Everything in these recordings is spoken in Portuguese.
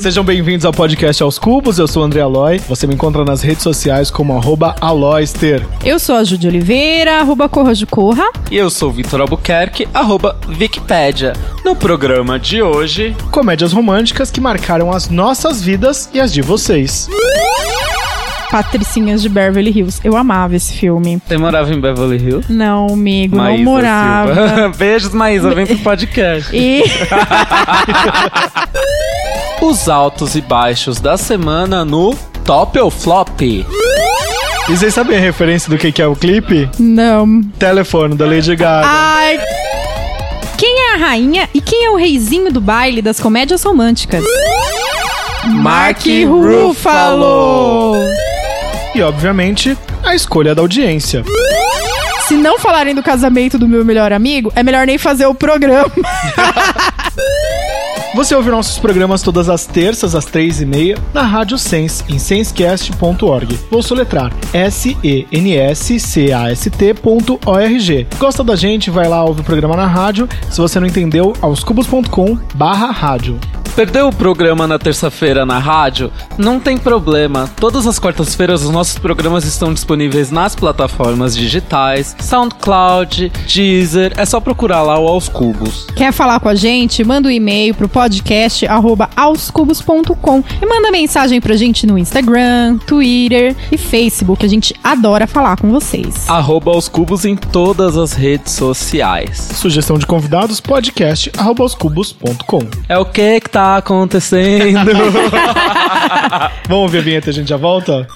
Sejam bem-vindos ao podcast Aos Cubos, eu sou o André Aloy. Você me encontra nas redes sociais como arroba Aloyster. Eu sou a Júlia Oliveira, arroba Corra de Corra. E eu sou o Vitor Albuquerque, arroba Wikipédia. No programa de hoje... Comédias românticas que marcaram as nossas vidas e as de vocês. Patricinhas de Beverly Hills. Eu amava esse filme. Você morava em Beverly Hills? Não, amigo, Maísa não morava. Silva. Beijos, Maísa, vem pro podcast. E Os altos e baixos da semana no Top ou Flop. E vocês sabem a referência do que que é o clipe? não. Telefone, da Lady Gaga. Ai. Quem é a rainha e quem é o reizinho do baile das comédias românticas? Mark Ruffalo. E, obviamente, a escolha da audiência. Se não falarem do casamento do meu melhor amigo, é melhor nem fazer o programa. Você ouve nossos programas todas as terças, às três e meia, na Rádio Sense, em sensecast.org. Vou soletrar S-E-N-S-C-A-S-T.org. Gosta da gente? Vai lá, ouve o programa na rádio. Se você não entendeu, aoscubos.com barra rádio. Perdeu o programa na terça-feira na rádio? Não tem problema. Todas as quartas-feiras os nossos programas estão disponíveis nas plataformas digitais, SoundCloud, Deezer. É só procurar lá o Aos Cubos. Quer falar com a gente? Manda um e-mail pro podcast arroba aoscubos.com e manda mensagem pra gente no Instagram, Twitter e Facebook. A gente adora falar com vocês. Arroba Aos Cubos em todas as redes sociais. Sugestão de convidados, podcast arroba aoscubos.com. É o que que tá acontecendo? Vamos ouvir a vinheta e a gente já volta?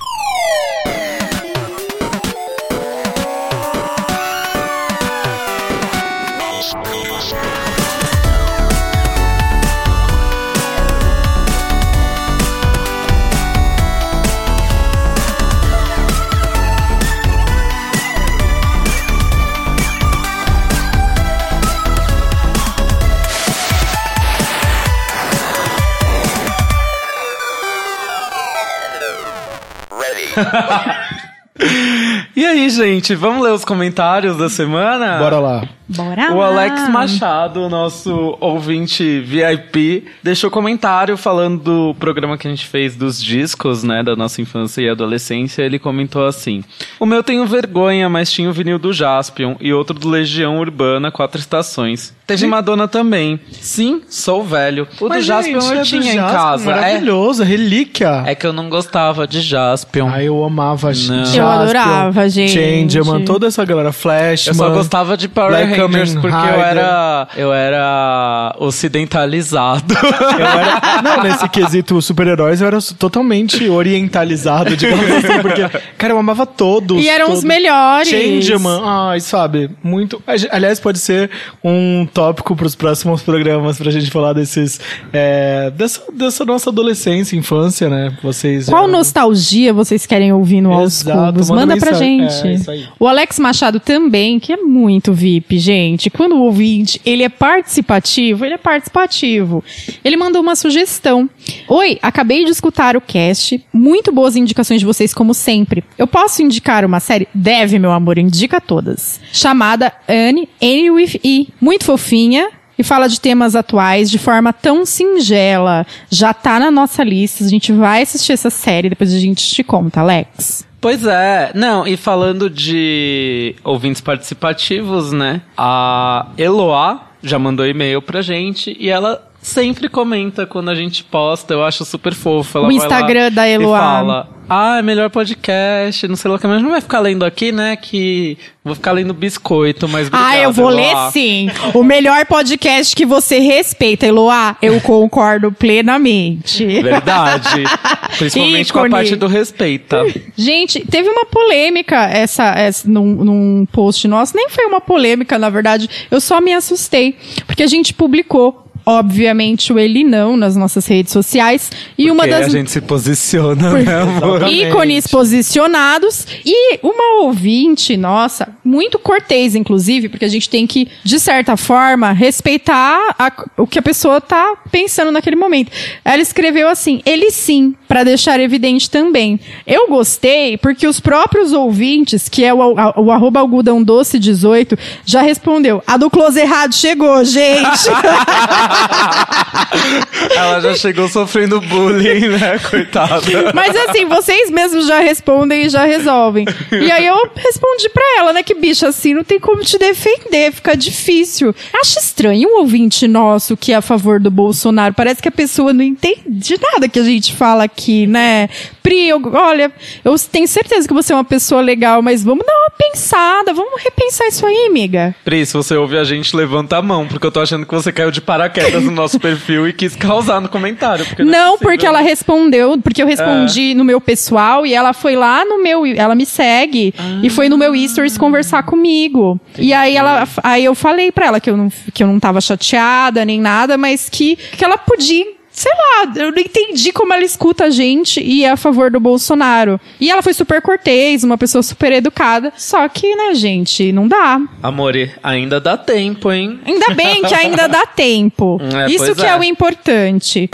e aí, gente, vamos ler os comentários da semana? Bora lá. Bora O lá. Alex Machado, nosso ouvinte VIP, deixou comentário falando do programa que a gente fez dos discos, né, da nossa infância e adolescência. Ele comentou assim: O meu tenho vergonha, mas tinha o vinil do Jaspion e outro do Legião Urbana, Quatro Estações. Teve Madonna também. Sim, sou velho. O do Jaspion gente, eu é tinha em Jaspion, casa. É, Maravilhoso, relíquia. é que eu não gostava de Jaspion. Ai, eu amava Não. Jaspion, Eu adorava, gente. Changeman, toda essa galera, Flash, Eu só gostava de Power Black Rangers porque eu Rider. era, eu era ocidentalizado. Eu era, não, nesse quesito super-heróis eu era totalmente orientalizado, digamos assim, porque, cara, eu amava todos. E eram os todos. melhores. Changeman, ai, sabe, muito... Aliás, pode ser um tópico pros próximos programas pra gente falar desses... é, dessa, dessa nossa adolescência, infância, né? Vocês Qual já- nostalgia vocês querem ouvir no Aos Cubos? manda Manda pra gente. É, aí. o Alex Machado também, que é muito VIP, gente. Quando o ouvinte, ele é participativo, ele é participativo. Ele mandou uma sugestão. Oi, acabei de escutar o cast. Muito boas indicações de vocês, como sempre. Eu posso indicar uma série? Deve, meu amor, indica todas. Chamada Anne, Annie with E. Muito fofinha. E fala de temas atuais de forma tão singela. Já tá na nossa lista. A gente vai assistir essa série, depois a gente te conta, Alex. Pois é, não, e falando de ouvintes participativos, né? A Eloá já mandou e-mail pra gente e ela sempre comenta quando a gente posta, eu acho super fofo. Ela O vai lá Instagram da Eloá. E fala, ah, é melhor podcast, não sei lá o que, mas não vai ficar lendo aqui, né? Que vou ficar lendo biscoito, mas ah, eu vou Eloá. ler sim. O melhor podcast que você respeita, Eloá. Eu concordo plenamente. Verdade. Principalmente com a parte do respeita. Gente, teve uma polêmica essa, essa num, num post nosso. Nem foi uma polêmica, na verdade. Eu só me assustei. Porque a gente publicou. Obviamente, o ele não nas nossas redes sociais. E uma Porque das a gente se posiciona, né, amor? Exatamente. ícones posicionados e uma ouvinte nossa, muito cortês, inclusive, porque a gente tem que, de certa forma, respeitar a- o que a pessoa tá pensando naquele momento. Ela escreveu assim: ele sim, para deixar evidente também. Eu gostei porque os próprios ouvintes, que é o, a- o arroba algodão doce 18, já respondeu: a do close errado chegou, gente. Ela já chegou sofrendo bullying, né? Coitada. Mas assim, vocês mesmos já respondem e já resolvem. E aí eu respondi pra ela, né? Que bicho, assim, não tem como te defender, fica difícil. Acho estranho um ouvinte nosso que é a favor do Bolsonaro. Parece que a pessoa não entende nada que a gente fala aqui, né? Pri, eu, olha, eu tenho certeza que você é uma pessoa legal, mas vamos dar uma pensada, vamos repensar isso aí, amiga. Pri, se você ouve a gente, levanta a mão, porque eu tô achando que você caiu de paraquedas no nosso perfil e quis causar no comentário. Porque não, é Não, possível, porque ela né? respondeu, porque eu respondi no meu pessoal e ela foi lá no meu, ela me segue e foi no meu stories conversar comigo. E aí ela, aí eu falei pra ela que eu não, que eu não tava chateada nem nada, mas que, que ela podia Sei lá, eu não entendi como ela escuta a gente e é a favor do Bolsonaro. E ela foi super cortês, uma pessoa super educada. Só que, né, gente, não dá. Amore, ainda dá tempo, hein? Ainda bem que ainda dá tempo. É, Isso que é. é. o importante.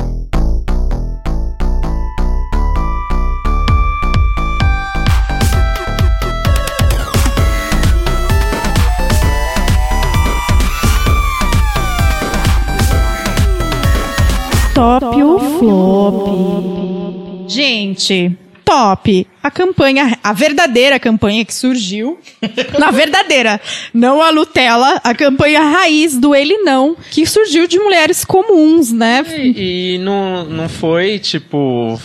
Top ou flop? Gente, top. A campanha, a verdadeira campanha que surgiu. na verdadeira, não a Nutella, a campanha raiz do Ele Não, que surgiu de mulheres comuns, né? E, e não, não foi, tipo.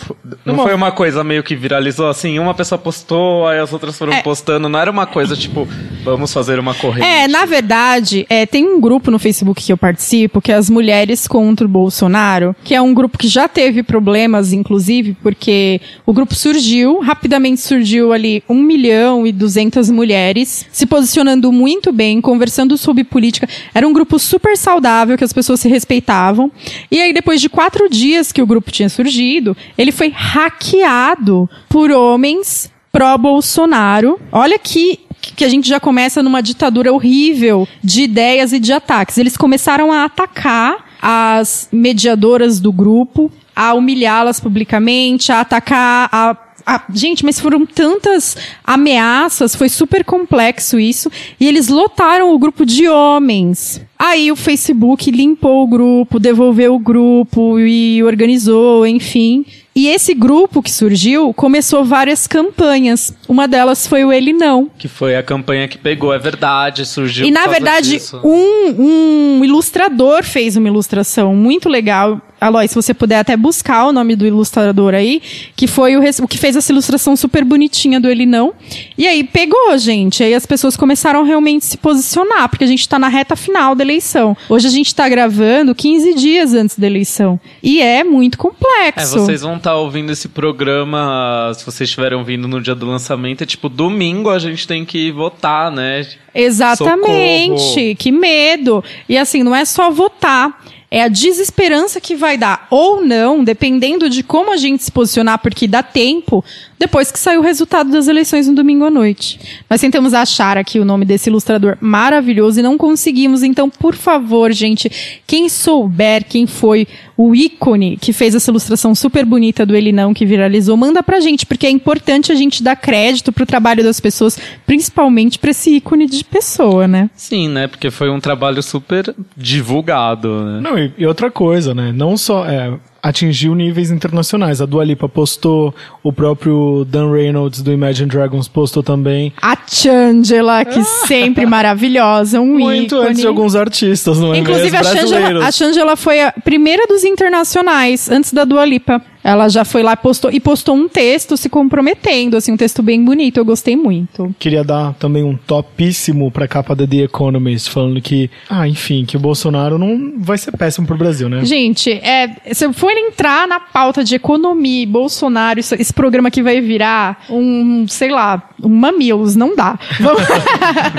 Não Uma- foi uma coisa meio que viralizou assim. Uma pessoa postou, aí as outras foram É. postando. Não era uma coisa tipo, vamos fazer uma corrente. É, na verdade, é, tem um grupo no Facebook que eu participo, que é as Mulheres contra o Bolsonaro, que é um grupo que já teve problemas, inclusive, porque o grupo surgiu, rapidamente surgiu ali 1 milhão e 200 mulheres, se posicionando muito bem, conversando sobre política. Era um grupo super saudável, que as pessoas se respeitavam. E aí, depois de quatro dias que o grupo tinha surgido, ele foi hackeado por homens pró-Bolsonaro. Olha que que a gente já começa numa ditadura horrível de ideias e de ataques. Eles começaram a atacar as mediadoras do grupo, a humilhá-las publicamente, a atacar a a- gente, mas foram tantas ameaças, foi super complexo isso, e eles lotaram o grupo de homens. Aí o Facebook limpou o grupo, devolveu o grupo e organizou, enfim. E esse grupo que surgiu começou várias campanhas. Uma delas foi o Ele Não. Que foi a campanha que pegou, é verdade, surgiu E na verdade, um, um ilustrador fez uma ilustração muito legal. Aloy, se você puder até buscar o nome do ilustrador aí, que foi o, o que fez essa ilustração super bonitinha do Ele Não. E aí pegou, gente. Aí as pessoas começaram realmente a se posicionar, porque a gente tá na reta final da eleição. Hoje a gente tá gravando 15 dias antes da eleição. E é muito É, complexo. vocês vão estar ouvindo esse programa, se vocês estiverem ouvindo no dia do lançamento, é tipo, domingo a gente tem que votar, né? Exatamente. Socorro. Que medo. E assim, não é só votar. É a desesperança que vai dar ou não, dependendo de como a gente se posicionar, porque dá tempo, depois que sair o resultado das eleições no domingo à noite. Nós tentamos achar aqui o nome desse ilustrador maravilhoso e não conseguimos. Então, por favor, gente, quem souber quem foi o ícone que fez essa ilustração super bonita do Ele Não, que viralizou, manda pra gente, porque é importante a gente dar crédito pro trabalho das pessoas, principalmente pra esse ícone de pessoa, né? Sim, né? Porque foi um trabalho super divulgado, né? Não, e, e outra coisa, né? Não só é, atingiu níveis internacionais. A Dua Lipa postou, o próprio Dan Reynolds do Imagine Dragons postou também. A Changela, que sempre maravilhosa, um Muito ícone. antes de alguns artistas, não é Inclusive, a Brasileiros. a Shangela foi a primeira dos internacionais, antes da Dua Lipa. Ela já foi lá e postou, e postou um texto se comprometendo, assim, um texto bem bonito. Eu gostei muito. Queria dar também um topíssimo pra capa da The Economist, falando que, ah, enfim, que o Bolsonaro não vai ser péssimo pro Brasil, né? Gente, é, se eu for entrar na pauta de economia e Bolsonaro, isso- esse programa que vai virar um, sei lá, um mamilos, não dá. Vamos!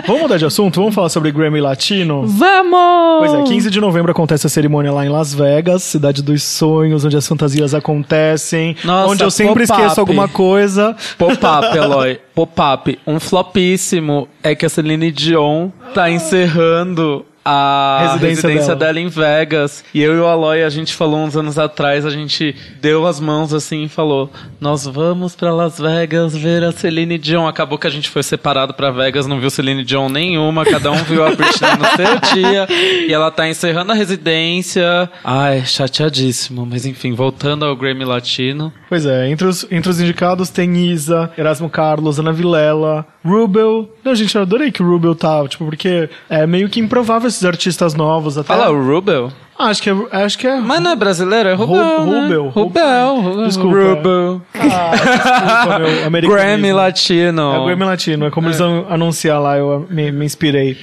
Vamos mudar de assunto? Vamos falar sobre Grammy Latino? Vamos! Pois é, 15 de novembro acontece a cerimônia lá em Las Vegas, cidade dos sonhos, onde as fantasias acontecem, Nossa, onde eu sempre esqueço alguma coisa. Pop-up, Eloy. Pop-up. Um flopíssimo é que a Celine Dion tá encerrando a Residência residência, dela. dela. em Vegas. E eu e o Aloy, a gente falou uns anos atrás, a gente deu as mãos assim e falou: Nós vamos pra Las Vegas ver a Celine Dion. Acabou que a gente foi separado pra Vegas, não viu Celine Dion nenhuma, cada um viu a Britney no seu dia. E ela tá encerrando a residência. Ai, chateadíssimo. Mas enfim, voltando ao Grammy Latino. Pois é, entre os, entre os indicados tem Isa, Erasmo Carlos, Ana Vilela, Rubel. Não, gente, eu adorei que o Rubel tá, tipo, porque é meio que improvável esses artistas novos até. Fala o Rubel. Acho que é. Acho que é. Mas não é brasileiro, é Rubel. Ru- né? Rubel, Rubel. Rubel. Desculpa. Rubel. Ah, desculpa, meu americanismo. Grammy Latino. É o Grammy Latino, é como eles vão anunciar lá, eu me, me inspirei.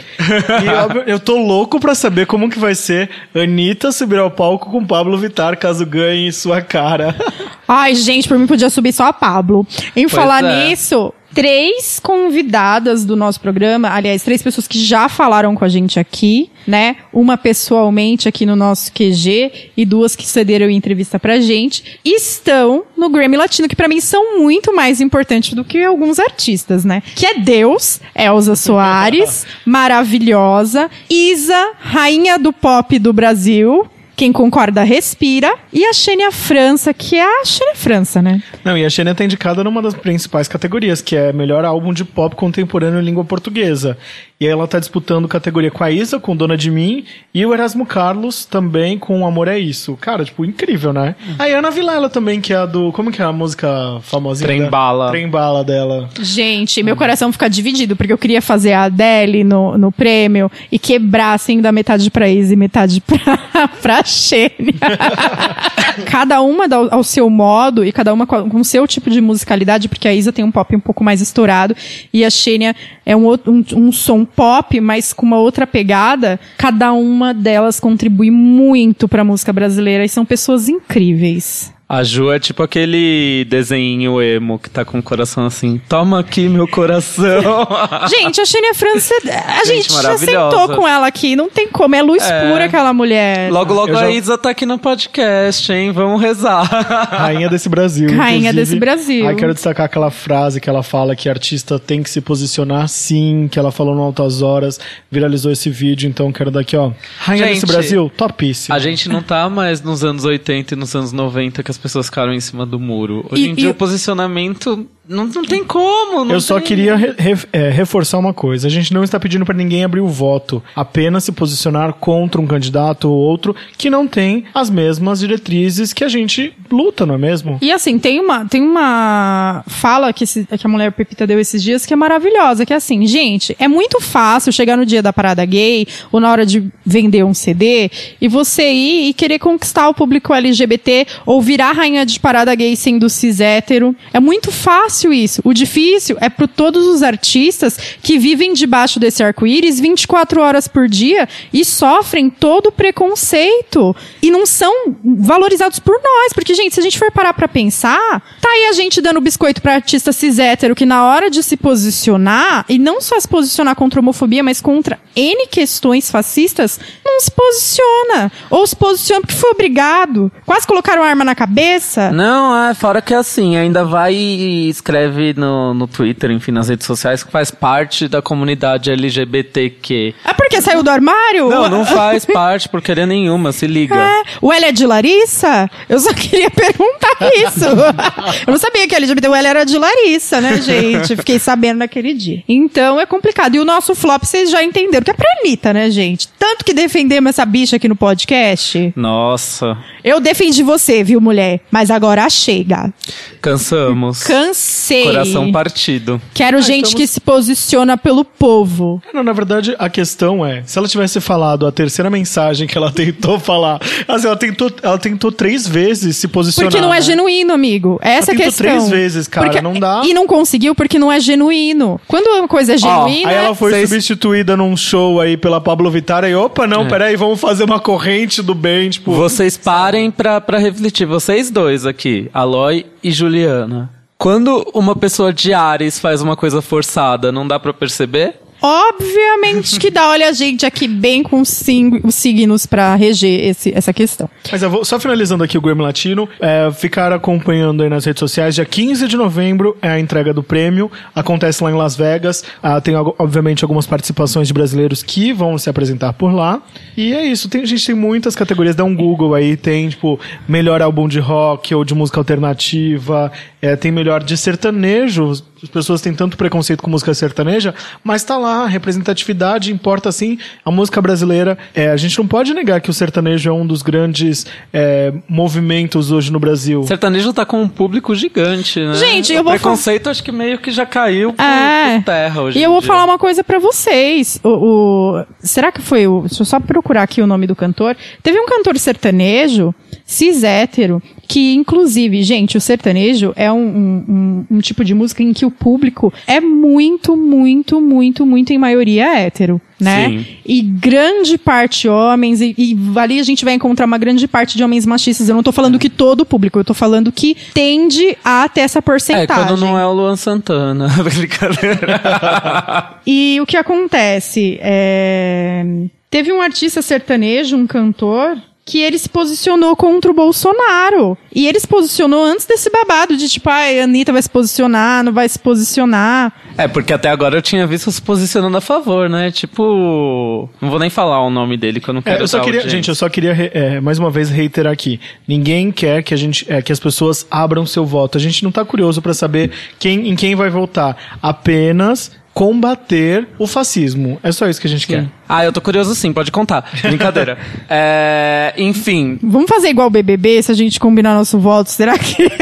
E óbvio, eu tô louco pra saber como que vai ser Anitta subir ao palco com Pablo Vittar, caso ganhe sua cara. Ai, gente, por mim podia subir só a Pablo. Em falar é. nisso, três convidadas do nosso programa, aliás, três pessoas que já falaram com a gente aqui, né? Uma pessoalmente aqui no nosso QG e duas que cederam entrevista pra gente, estão no Grammy Latino, que pra mim são muito mais importantes do que alguns artistas, né? Que é Deus, Elza Soares, maravilhosa, Isa, rainha do pop do Brasil, quem concorda respira. E a Xênia França, que é a Xênia França, né? Não, e a Xenia tá indicada numa das principais categorias, que é melhor álbum de pop contemporâneo em língua portuguesa. E aí ela tá disputando categoria com a Isa, com Dona de Mim, e o Erasmo Carlos também com Amor é Isso. Cara, tipo, incrível, né? Aí a Ana Vilela também, que é a do. Como que é a música famosinha? Trem da- Bala. Trem Bala dela. Gente, meu coração fica dividido, porque eu queria fazer a Adele no, no prêmio e quebrar, assim, da metade pra Isa e metade pra, pra Xênia. cada uma ao, seu modo e cada uma com o seu tipo de musicalidade, porque a Isa tem um pop um pouco mais estourado e a Xênia é um, outro- um, um som pop, mas com uma outra pegada. Cada uma delas contribui muito pra música brasileira e são pessoas incríveis. A Ju é tipo aquele desenho emo que tá com o coração assim. Toma aqui meu coração. Gente, a Xênia França, a gente, Gente, já sentou com ela aqui, não tem como, é luz É. pura aquela mulher. logo, logo Eu já- a Isa tá aqui no podcast, hein? Vamos rezar. Rainha desse Brasil. Rainha inclusive. desse Brasil. Aí quero destacar aquela frase que ela fala que artista tem que se posicionar sim, que ela falou no Altas Horas, viralizou esse vídeo, então quero dar aqui, ó. Rainha Gente, desse Brasil, topíssimo. A gente não tá mais nos anos 80 e nos anos 90 que as pessoas ficaram em cima do muro. Hoje E- em dia e- o posicionamento não, não tem como. não Eu só tem- queria re- re- é, reforçar uma coisa. A gente não está pedindo para ninguém abrir o voto, apenas se posicionar contra um candidato ou outro que não tem as mesmas diretrizes que a gente luta, não é mesmo? E assim, tem uma, tem uma fala que, esse- que a mulher Pepita deu esses dias que é maravilhosa, que é assim, gente, é muito fácil chegar no dia da parada gay ou na hora de vender um CD e você ir e querer conquistar o público LGBT ou virar rainha de parada gay sendo cis hétero. É muito fácil isso. O difícil é para todos os artistas que vivem debaixo desse arco-íris 24 horas por dia e sofrem todo o preconceito e não são valorizados por nós. Porque, gente, se a gente for parar pra pensar, tá aí a gente dando biscoito pra artista cis hétero que na hora de se posicionar, e não só se posicionar contra a homofobia, mas contra N questões fascistas, não se posiciona. Ou se posiciona porque foi obrigado. Quase colocaram arma na cabeça. Não, é, fora que assim, ainda vai escreve no, no Twitter, enfim, nas redes sociais, que faz parte da comunidade LGBTQ. É porque saiu do armário? Não, não faz parte por querer nenhuma, se liga. É. O L é de Larissa? Eu só queria perguntar isso. eu não sabia que LGBT, o L era de Larissa, né, gente? Fiquei sabendo naquele dia. Então é complicado. E o nosso flop, vocês já entenderam, que é pra Anitta, né, gente? Tanto que defendemos essa bicha aqui no podcast. Nossa, Eu defendi você, viu, mulher? Mas agora chega. cansamos. Cansei. Coração partido. Quero gente estamos- que se posiciona pelo povo. Não, na verdade, a questão é, se ela tivesse falado a terceira mensagem que ela tentou falar, assim, ela tentou, ela tentou três vezes se posicionar. Porque não é né? genuíno, amigo. Essa é a tentou questão. três vezes, cara, Porque- não dá. E não conseguiu porque não é genuíno. Quando uma coisa é genuína. Aí ela foi Vocês- substituída num show aí pela Pablo Vittar e opa, É. não, peraí, vamos fazer uma corrente do bem, tipo... Vocês parem pra, pra refletir, vocês dois aqui, Aloy e Juliana. Quando uma pessoa de Ares faz uma coisa forçada, não dá pra perceber? Obviamente que dá. Olha a gente aqui bem com os signos pra reger esse- essa questão. Mas eu vou, só finalizando aqui o Grammy Latino, é, ficar acompanhando aí nas redes sociais. Dia 15 de novembro é a entrega do prêmio, acontece lá em Las Vegas. Ah, tem, obviamente, algumas participações de brasileiros que vão se apresentar por lá. E é isso, tem, a gente tem muitas categorias, dá um Google aí, tem, tipo, melhor álbum de rock ou de música alternativa, é, tem melhor de sertanejo. As pessoas têm tanto preconceito com música sertaneja, mas tá lá, representatividade importa sim a música brasileira. É, a gente não pode negar que o sertanejo é um dos grandes é, movimentos hoje no Brasil. O sertanejo tá com um público gigante, né? Gente, o eu vou preconceito acho que meio que já caiu por, É. por terra hoje E em eu vou dia. falar uma coisa pra vocês. O, o- será que foi o. Deixa eu só procurar aqui o nome do cantor. Teve um cantor sertanejo, cis hétero, que inclusive, gente, o sertanejo é um, um- um- um tipo de música em que o público é muito, muito, muito, muito em maioria hétero. Né? Sim. E grande parte homens, e, e ali a gente vai encontrar uma grande parte de homens machistas. Eu não tô falando que todo o público, eu tô falando que tende a ter essa É, porcentagem. quando não é o Luan Santana. Brincadeira. E o que acontece? É, Teve um artista sertanejo, um cantor, que ele se posicionou contra o Bolsonaro. E ele se posicionou antes desse babado de tipo, ai, a Anitta vai se posicionar, não vai se posicionar. É, porque até agora eu tinha visto se posicionando a favor, né? Tipo. Não vou nem falar o nome dele, que eu não É, quero. eu só dar queria, audiência. gente, eu só queria é, mais uma vez reiterar aqui. Ninguém quer que a gente, é, que as pessoas abram seu voto. A gente não tá curioso pra saber quem, em quem vai votar. Apenas combater o fascismo. É só isso que a gente quer. Ah, eu tô curioso sim, pode contar. Brincadeira. é, enfim. Vamos fazer igual o BBB, se a gente combinar nosso voto, será que...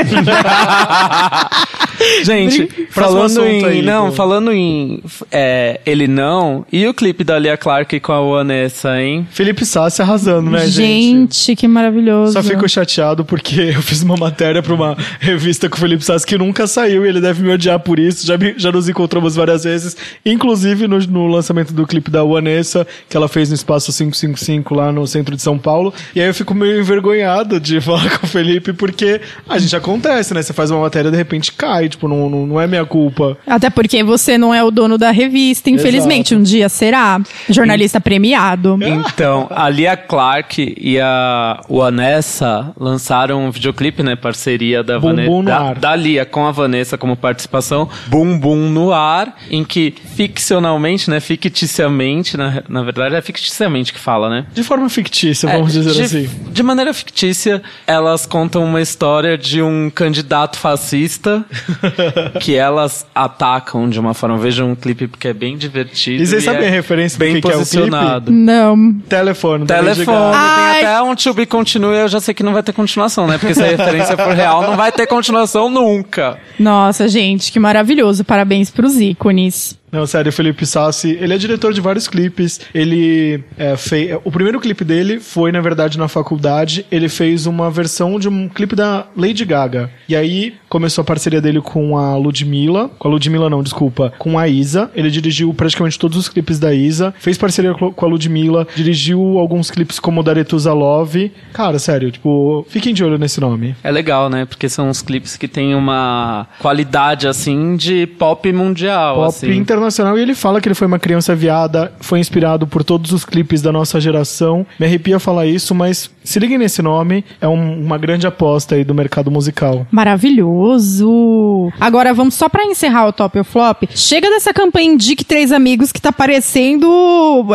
Gente, falando em. aí, não, do- falando em. é, ele não. E o clipe da Lia Clark com a Vanessa, hein? Felipe Sassi arrasando, né, gente? gente, que maravilhoso. Só fico chateado porque eu fiz uma matéria pra uma revista com o Felipe Sassi que nunca saiu e ele deve me odiar por isso. Já, me- já nos encontramos várias vezes, inclusive no, no lançamento do clipe da Vanessa, que ela fez no Espaço 555 lá no centro de São Paulo. E aí eu fico meio envergonhado de falar com o Felipe porque a gente acontece, né? Você faz uma matéria e de repente cai, tipo, não, não, não é minha culpa. Até porque você não é o dono da revista, infelizmente. Exato. Um dia será. Jornalista premiado. Então, a Lia Clark e a Vanessa lançaram um videoclipe, né? Parceria da Vanessa. Bum no da, Ar. da Lia com a Vanessa como participação. Bum Bum no Ar, em que ficcionalmente, né? Ficticiamente, na, na verdade é ficticiamente que fala, né? De forma fictícia, É, vamos dizer de, assim. De maneira fictícia, elas contam uma história de um candidato fascista que elas atacam de uma forma. Vejam um clipe porque é bem divertido. E vocês sabem é a referência do bem que que é o posicionado. Não. Telefone. Telefone. Ai. tem até um to be continue, eu já sei que não vai ter continuação, né? Porque se a referência for real, não vai ter continuação nunca. Nossa, gente, que maravilhoso. Parabéns pros ícones. Não, sério, o Felipe Sassi, ele é diretor de vários clipes. Ele é, fez. O primeiro clipe dele foi, na verdade, na faculdade. Ele fez uma versão de um clipe da Lady Gaga. E aí começou a parceria dele com a Ludmilla. Com a Ludmilla, não, desculpa. Com a Isa. Ele dirigiu praticamente todos os clipes da Isa. Fez parceria co- com a Ludmilla. Dirigiu alguns clipes como Daretusa Love. Cara, sério, tipo, fiquem de olho nesse nome. É legal, né? Porque são uns clipes que têm uma qualidade, assim, de pop mundial, pop assim. internacional e ele fala que ele foi uma criança viada, foi inspirado por todos os clipes da nossa geração. Me arrepia falar isso, mas se liguem nesse nome, é um- uma grande aposta aí do mercado musical. Maravilhoso. Agora vamos só pra encerrar o top ou flop. Chega dessa campanha Indique Três Amigos que tá parecendo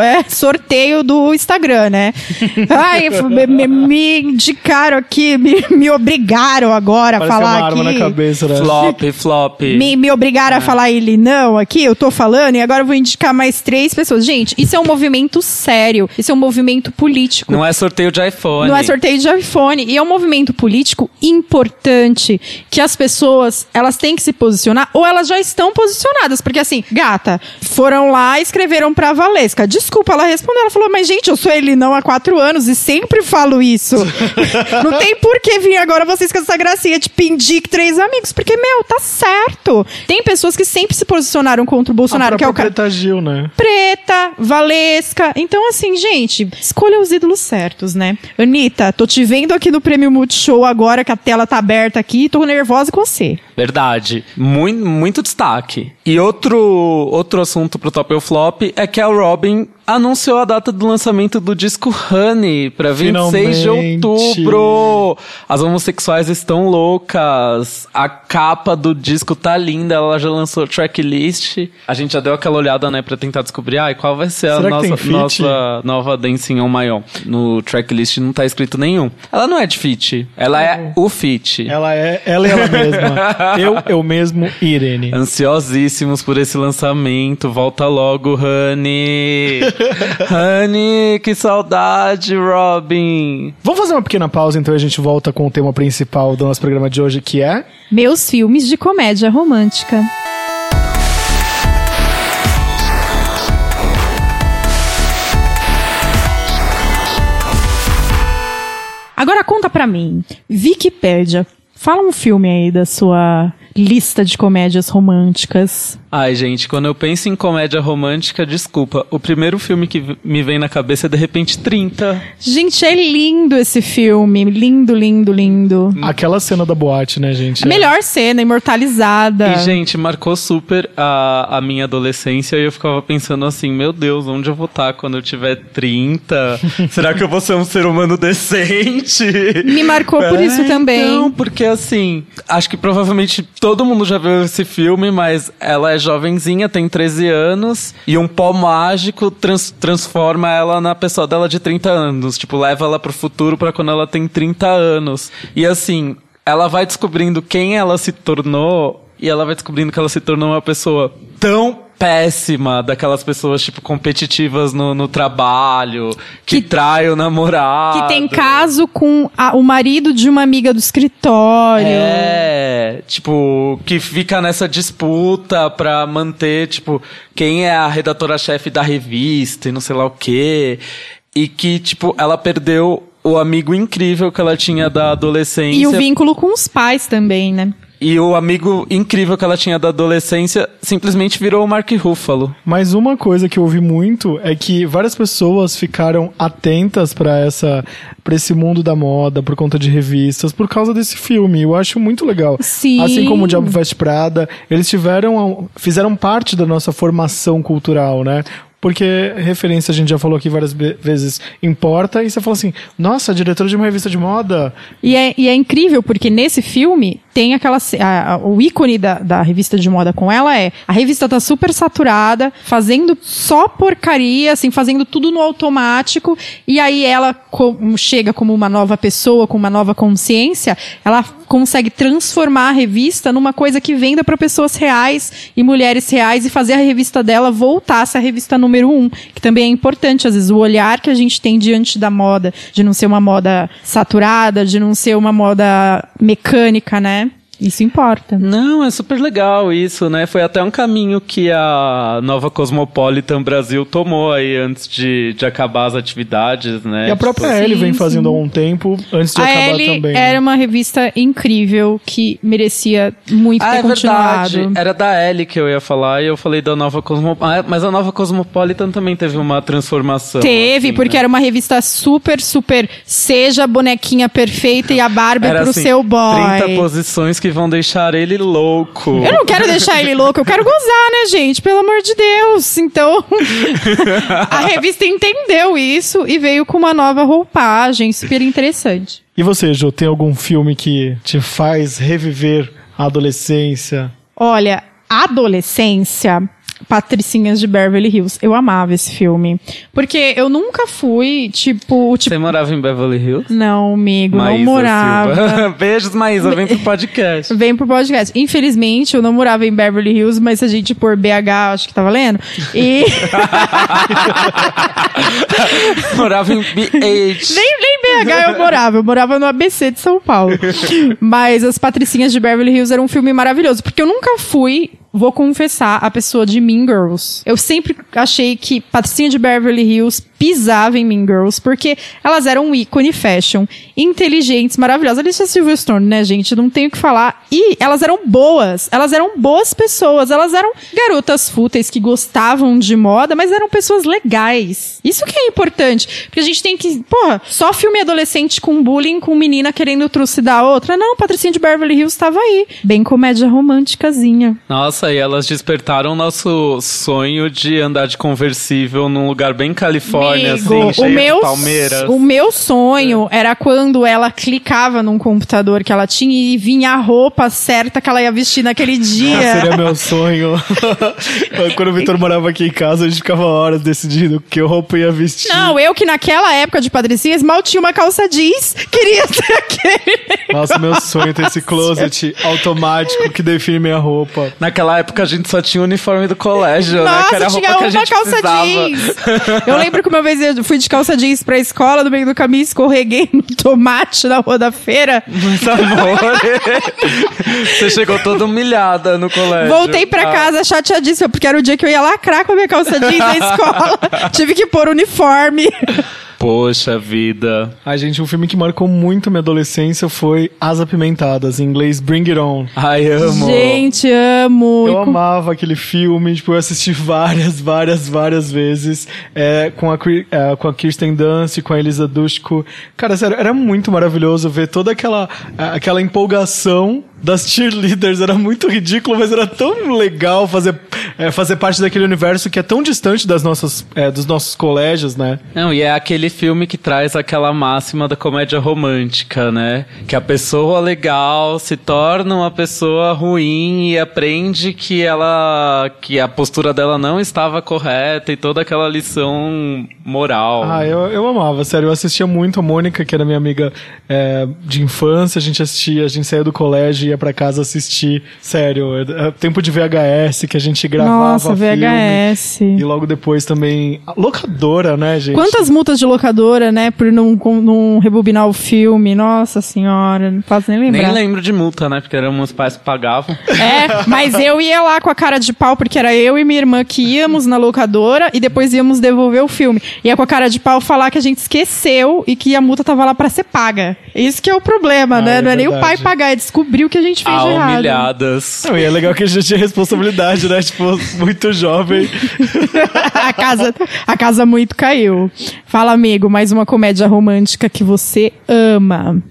é, sorteio do Instagram, né? Ai, me, me- me indicaram aqui, me, me obrigaram agora a Parece que é falar uma arma aqui. na cabeça, né? Flop, flop. Me, me obrigaram a falar ele não aqui, eu tô falando, e agora eu vou indicar mais três pessoas. Gente, isso é um movimento sério. Isso é um movimento político. Não é sorteio de iPhone. Não é sorteio de iPhone. E é um movimento político importante que as pessoas, elas têm que se posicionar ou elas já estão posicionadas. Porque assim, gata, foram lá e escreveram pra Valesca. Desculpa, ela respondeu. Ela falou, mas gente, eu sou ele não há quatro anos e sempre falo isso. não tem por que vir agora vocês com essa gracinha de pindir que três amigos. Porque, meu, tá certo. Tem pessoas que sempre se posicionaram contra o Bolsonaro, a que é o cara. Preta Gil, né? Preta, Valesca. Então, assim, gente, escolha os ídolos certos, né? Anitta, tô te vendo aqui no Prêmio Multishow agora, que a tela tá aberta aqui, tô nervosa com você. Verdade. Muito, muito destaque. E outro, outro assunto pro top ou flop é que a Robin anunciou a data do lançamento do disco Honey para 26 de Finalmente. outubro. As homossexuais estão loucas. A capa do disco tá linda, ela já lançou tracklist. A gente já deu aquela olhada, né, para tentar descobrir, ai, qual vai ser a Será nossa, nossa nova Dancing on My Own. No tracklist não tá escrito nenhum. Ela não é de feat, ela é o feat. Ela é ela é ela mesma. eu, eu mesmo, Irene. Ansiosíssimos por esse lançamento. Volta logo, Honey. Honey, que saudade, Robin. Vamos fazer uma pequena pausa, então a gente volta com o tema principal do nosso programa de hoje, que é. Meus filmes de comédia romântica. Agora conta pra mim, Wikipédia, fala um filme aí da sua lista de comédias românticas. Ai, gente, quando eu penso em comédia romântica, desculpa. O primeiro filme que me vem na cabeça é De Repente 30. Gente, é lindo esse filme, lindo, lindo, lindo. Aquela cena da boate, né, gente? A melhor cena, imortalizada. E, gente, marcou super a, a minha adolescência e eu ficava pensando assim, meu Deus, onde eu vou estar quando eu tiver 30? Será que eu vou ser um ser humano decente? Me marcou por isso também. Então, porque assim, acho que provavelmente todo mundo já viu esse filme, mas ela é jovenzinha, tem 13 anos, e um pó mágico trans- transforma ela na pessoa dela de 30 anos. Tipo, leva ela pro futuro pra quando ela tem 30 anos. E assim, ela vai descobrindo quem ela se tornou, e ela vai descobrindo que ela se tornou uma pessoa tão péssima daquelas pessoas, tipo, competitivas no, no trabalho, que, Que- trai o namorado. Que tem caso com a- o marido de uma amiga do escritório. É, tipo, que fica nessa disputa pra manter, tipo, quem é a redatora-chefe da revista e não sei lá o quê. E que, tipo, ela perdeu o amigo incrível que ela tinha da adolescência. E o vínculo com os pais também, né? E o amigo incrível que ela tinha da adolescência simplesmente virou o Mark Ruffalo. Mas uma coisa que eu ouvi muito é que várias pessoas ficaram atentas pra essa para esse mundo da moda por conta de revistas por causa desse filme. Eu acho muito legal. Sim. Assim como o Diabo Veste Prada, eles tiveram fizeram parte da nossa formação cultural, né? Porque referência, a gente já falou aqui várias vezes, importa, e você fala assim, nossa, diretora de uma revista de moda. E é, e é incrível, porque nesse filme tem aquela. a- a- o ícone da, da revista de moda com ela é a revista tá super saturada, fazendo só porcaria, assim, fazendo tudo no automático, e aí ela como- chega como uma nova pessoa, com uma nova consciência, ela consegue transformar a revista numa coisa que venda para pessoas reais e mulheres reais e fazer a revista dela voltar a ser a revista número um, que também é importante, às vezes, o olhar que a gente tem diante da moda, de não ser uma moda saturada, de não ser uma moda mecânica, né? Isso importa. Não, é super legal isso, né? Foi até um caminho que a nova Cosmopolitan Brasil tomou aí antes de, de acabar as atividades, né? e a própria Sim, Ellie vem sim. fazendo há um tempo, antes de A acabar Elle também. né? era uma revista incrível que merecia muito Ah, ter é continuado. verdade. Era da Ellie que eu ia falar e eu falei da nova Cosmopolitan. mas a nova Cosmopolitan também teve uma transformação. Teve, assim, porque né? era uma revista super, super. Seja a bonequinha perfeita e a Barbie Era pro assim, seu boy. 30 posições que vão deixar ele louco. Eu não quero deixar ele louco, eu quero gozar, né, gente? Pelo amor de Deus. Então, a revista entendeu isso e veio com uma nova roupagem super interessante. E você, Jô, tem algum filme que te faz reviver a adolescência? Olha, adolescência. Patricinhas de Beverly Hills. Eu amava esse filme. Porque eu nunca fui, tipo, tipo. Você morava em Beverly Hills? Não, amigo, não Maísa morava. Silva. Beijos, Maísa. Vem pro podcast. Vem pro podcast. Infelizmente, eu não morava em Beverly Hills, mas se a gente pôr BH, acho que tá valendo. E. morava em BH. Nem, nem BH eu morava, eu morava no ABC de São Paulo. Mas As Patricinhas de Beverly Hills era um filme maravilhoso, porque eu nunca fui, vou confessar, a pessoa de Mean Girls. Eu sempre achei que Patricinha de Beverly Hills pisava em Mean Girls, porque elas eram um ícone fashion, inteligentes, maravilhosas. Alicia Silverstone, né, gente? Não tenho o que falar. E elas eram boas, elas eram boas pessoas, elas eram garotas fúteis que gostavam de moda, mas eram pessoas legais. Isso que é importante, porque a gente tem que, porra, só filme adolescente com bullying, com menina querendo trucidar a outra. Não, Patricinha de Beverly Hills estava aí. Bem comédia românticazinha. Nossa, e elas despertaram o nosso sonho de andar de conversível num lugar bem Califórnia, Amigo, assim, cheio o meu, de palmeiras. O meu sonho era quando ela clicava num computador que ela tinha e vinha a roupa certa que ela ia vestir naquele dia. Seria meu sonho. Quando o Vitor morava aqui em casa, a gente ficava horas decidindo que roupa ia vestir. Não, eu que naquela época de patricinhas mal tinha uma calça jeans, queria ter aquele. Nossa, meu sonho é ter esse closet automático que define minha roupa. Naquela época a gente só tinha o uniforme do colégio, né? Nossa, Que era a roupa tinha que a uma gente calça precisava. jeans. Eu lembro que uma vez eu fui de calça jeans pra escola, no meio do caminho escorreguei no tomate na rua da feira. Mas amor, você chegou toda humilhada no colégio. Voltei pra Ah, casa chateadíssima, porque era o dia que eu ia lacrar com a minha calça jeans na escola. Tive que pôr uniforme. Poxa vida. Ai, gente, um filme que marcou muito minha adolescência foi As Apimentadas, em inglês Bring It On. Ai, amo. Gente, amo. Eu com- amava aquele filme, tipo, eu assisti várias, várias, várias vezes é, com, a, é, com a Kirsten Dunst, com a Elisa Dushku. Cara, sério, era muito maravilhoso ver toda aquela, a- aquela empolgação das cheerleaders. Era muito ridículo, mas era tão legal fazer, é, fazer parte daquele universo que é tão distante das nossas, é, dos nossos colégios, né? Não, e é aquele filme que traz aquela máxima da comédia romântica, né? Que a pessoa legal se torna uma pessoa ruim e aprende que ela que a postura dela não estava correta e toda aquela lição moral. Ah, eu, eu amava, sério. Eu assistia muito a Mônica, que era minha amiga é, de infância. A gente assistia, a gente saía do colégio ia pra casa assistir. Sério, é, é tempo de VHS que a gente gravava. Nossa, filme. VHS. E logo depois também. locadora, né, gente? Quantas multas de locadora, né, por não, não rebobinar o filme? Nossa senhora, não faço nem lembrar. Nem lembro de multa, né? Porque eram meus pais que pagavam. É, mas eu ia lá com a cara de pau, porque era eu e minha irmã que íamos na locadora e depois íamos devolver o filme. Ia com a cara de pau falar que a gente esqueceu e que a multa tava lá pra ser paga. Isso que é o problema, Ah, né? é não é nem o verdade. pai pagar, é descobrir o que a gente fez Ah, de errado. humilhadas. Não, e é legal que a gente tinha responsabilidade, né? Tipo, muito jovem. a casa, a casa muito caiu. Fala, amigo, mais uma comédia romântica que você ama.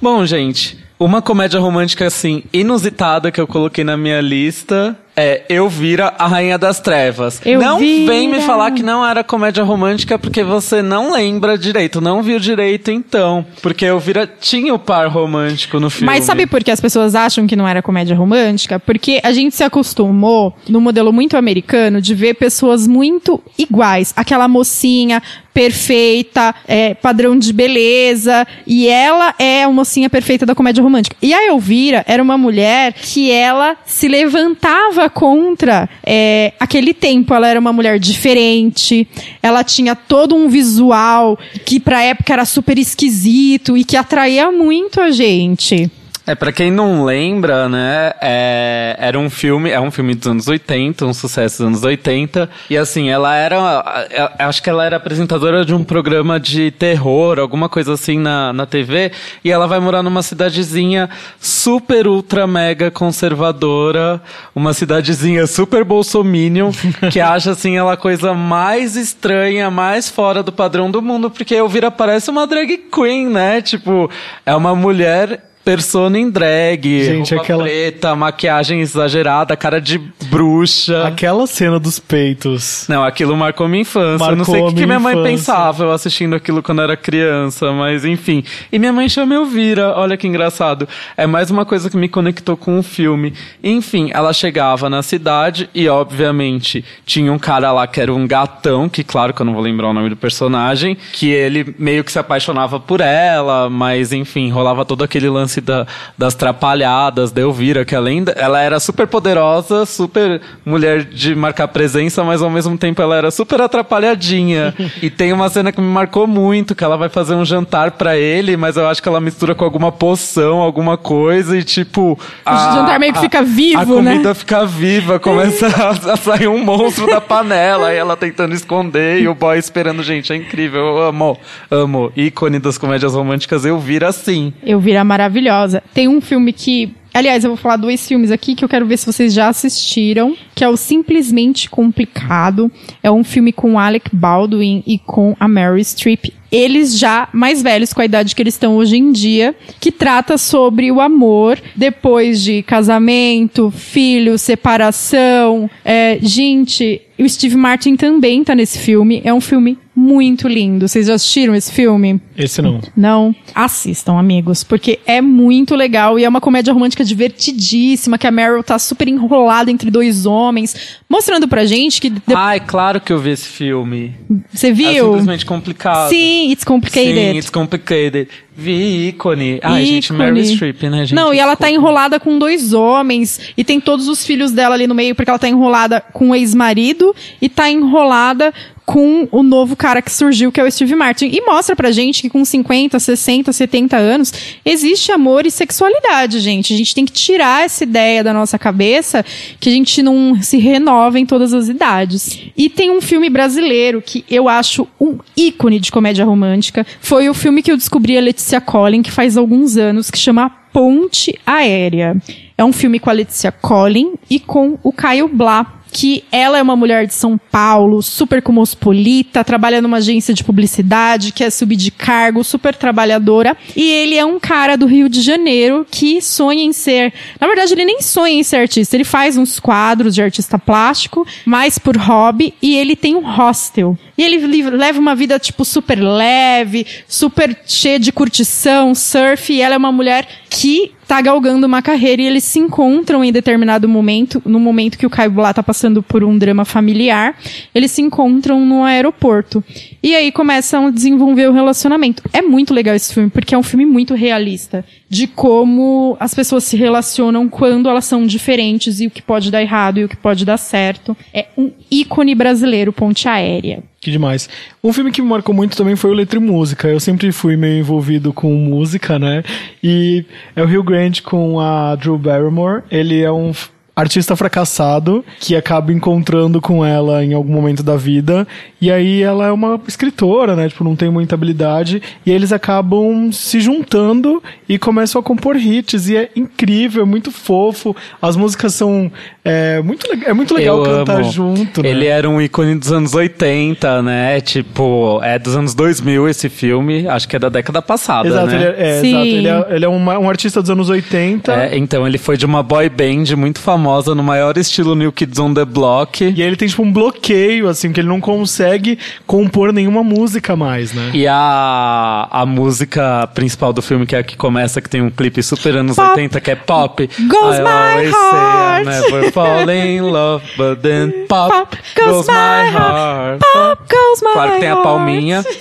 Bom, gente, uma comédia romântica assim inusitada que eu coloquei na minha lista é Eu Vira a Rainha das Trevas. Eu não vem me Vira. falar que não era comédia romântica porque você não lembra direito, não viu direito então, porque Eu Vira tinha o par romântico no filme. Mas sabe por que as pessoas acham que não era comédia romântica? Porque a gente se acostumou, no modelo muito americano, de ver pessoas muito iguais. Aquela mocinha perfeita, é, padrão de beleza, e ela é a mocinha perfeita da comédia romântica. E a Elvira era uma mulher que ela se levantava contra é, aquele tempo. Ela era uma mulher diferente, ela tinha todo um visual que pra época era super esquisito e que atraía muito a gente. É, pra quem não lembra, né, é, era um filme, é um filme dos anos 80, um sucesso dos anos 80, e assim, ela era, é, acho que ela era apresentadora de um programa de terror, alguma coisa assim na, na TV, e ela vai morar numa cidadezinha super, ultra, mega conservadora, uma cidadezinha super bolsominion, que acha assim ela a coisa mais estranha, mais fora do padrão do mundo, porque Elvira parece uma drag queen, né, tipo, é uma mulher persona em drag, Gente, aquela- preta, maquiagem exagerada, cara de bruxa. Aquela cena dos peitos. Não, aquilo marcou minha infância. eu não sei o Marcou que, minha minha mãe infância. pensava eu assistindo aquilo quando era criança, mas enfim. E minha mãe chama Elvira, olha que engraçado. É mais uma coisa que me conectou com o filme. Enfim, ela chegava na cidade e, obviamente, tinha um cara lá que era um gatão, que claro que eu não vou lembrar o nome do personagem, que ele meio que se apaixonava por ela, mas enfim, rolava todo aquele lance lance da, das trapalhadas, da Elvira, que além ela era super poderosa, super mulher de marcar presença, mas ao mesmo tempo ela era super atrapalhadinha. e tem uma cena que me marcou muito, que ela vai fazer um jantar para ele, mas eu acho que ela mistura com alguma poção, alguma coisa, e tipo. O jantar meio que fica vivo, a né? comida fica viva, começa a, a sair um monstro da panela, e ela tentando esconder, e o boy esperando, gente, é incrível, eu amo, amo. Ícone das comédias românticas, eu vira assim. Eu vira maravilhosa. Tem um filme que. Aliás, eu vou falar dois filmes aqui que eu quero ver se vocês já assistiram, que é o Simplesmente Complicado. É um filme com Alec Baldwin e com a Mary Streep. Eles já mais velhos com a idade que eles estão hoje em dia, que trata sobre o amor depois de casamento, filho, separação. É, gente, o Steve Martin também tá nesse filme. É um filme muito lindo. Vocês já assistiram esse filme? Esse não. Não? Assistam, amigos, porque é muito legal e é uma comédia romântica divertidíssima, que a Meryl tá super enrolada entre dois homens, mostrando pra gente que... de- Ai, claro que eu vi esse filme. Você É viu? simplesmente complicado. Sim, It's Complicated. Sim, it's complicated. Vi ícone. Ai, gente, Ícone. Mary Streep, né, gente? Não, e ela tá enrolada com dois homens, e tem todos os filhos dela ali no meio, porque ela tá enrolada com o ex-marido, e tá enrolada com o novo cara que surgiu, que é o Steve Martin. E mostra pra gente que com 50, 60, 70 anos, existe amor e sexualidade, gente. A gente tem que tirar essa ideia da nossa cabeça que a gente não se renova em todas as idades. E tem um filme brasileiro que eu acho um ícone de comédia romântica. Foi o filme que eu descobri a Letícia Collin, que faz alguns anos, que chama Ponte Aérea. É um filme com a Letícia Collin e com o Caio Blá. Que ela é uma mulher de São Paulo, super cosmopolita, trabalha numa agência de publicidade, quer subir de cargo, super trabalhadora. E ele é um cara do Rio de Janeiro que sonha em ser. Na verdade, ele nem sonha em ser artista, ele faz uns quadros de artista plástico, mais por hobby, e ele tem um hostel. E ele leva uma vida, tipo, super leve, super cheia de curtição, surf, e ela é uma mulher que tá galgando uma carreira e eles se encontram em determinado momento, no momento que o Caio Blá tá passando por um drama familiar, eles se encontram no aeroporto. E aí começam a desenvolver o relacionamento. É muito legal esse filme, porque é um filme muito realista. De como as pessoas se relacionam quando elas são diferentes e o que pode dar errado e o que pode dar certo. É um ícone brasileiro, ponte aérea. Que demais. Um filme que me marcou muito também foi o Letra e Música. Eu sempre fui meio envolvido com música, né? E é o Rio Grande com a Drew Barrymore. Ele é um artista fracassado que acaba encontrando com ela em algum momento da vida. E aí ela é uma escritora, né? Tipo, não tem muita habilidade. E aí eles acabam se juntando e começam a compor hits. E é incrível, é muito fofo. As músicas são. É muito, é muito legal Eu cantar amo. junto, né? Ele era um ícone dos anos 80, né? Tipo, é dos anos 2000 esse filme. Acho que é da década passada, Exato, né? ele é, é, exato, ele é, ele é uma- um artista dos anos 80. É, então, ele foi de uma boy band muito famosa, no maior estilo New Kids on the Block. E aí ele tem tipo um bloqueio, assim, que ele não consegue compor nenhuma música mais, né? E a, a música principal do filme, que é a que começa, que tem um clipe super anos Pop. 80, que é pop. Goes I my heart. say I never fall in love, but then pop, Pop goes my heart. Pop goes my Claro que tem a palminha.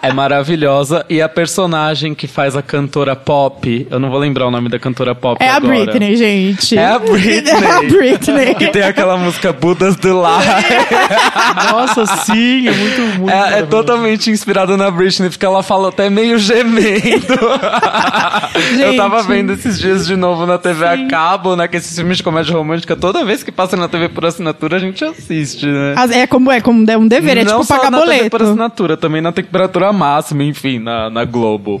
É maravilhosa. E a personagem que faz a cantora pop, eu não vou lembrar o nome da cantora pop É a agora. Britney, gente. É a Britney. É a Britney. Que tem aquela música Budas do Lar. Nossa, sim, é muito, muito. É, é totalmente inspirada na Britney, porque ela fala até meio gemendo. Eu tava Gente. vendo esses dias de novo na TV a cabo, né? Que esses filmes de comédia romântica, toda vez que passa na TV por assinatura, a gente assiste, né? As- É como é como é um dever, é Não tipo só pagar na TV por boleto. assinatura, também na temperatura máxima, enfim, na, na Globo.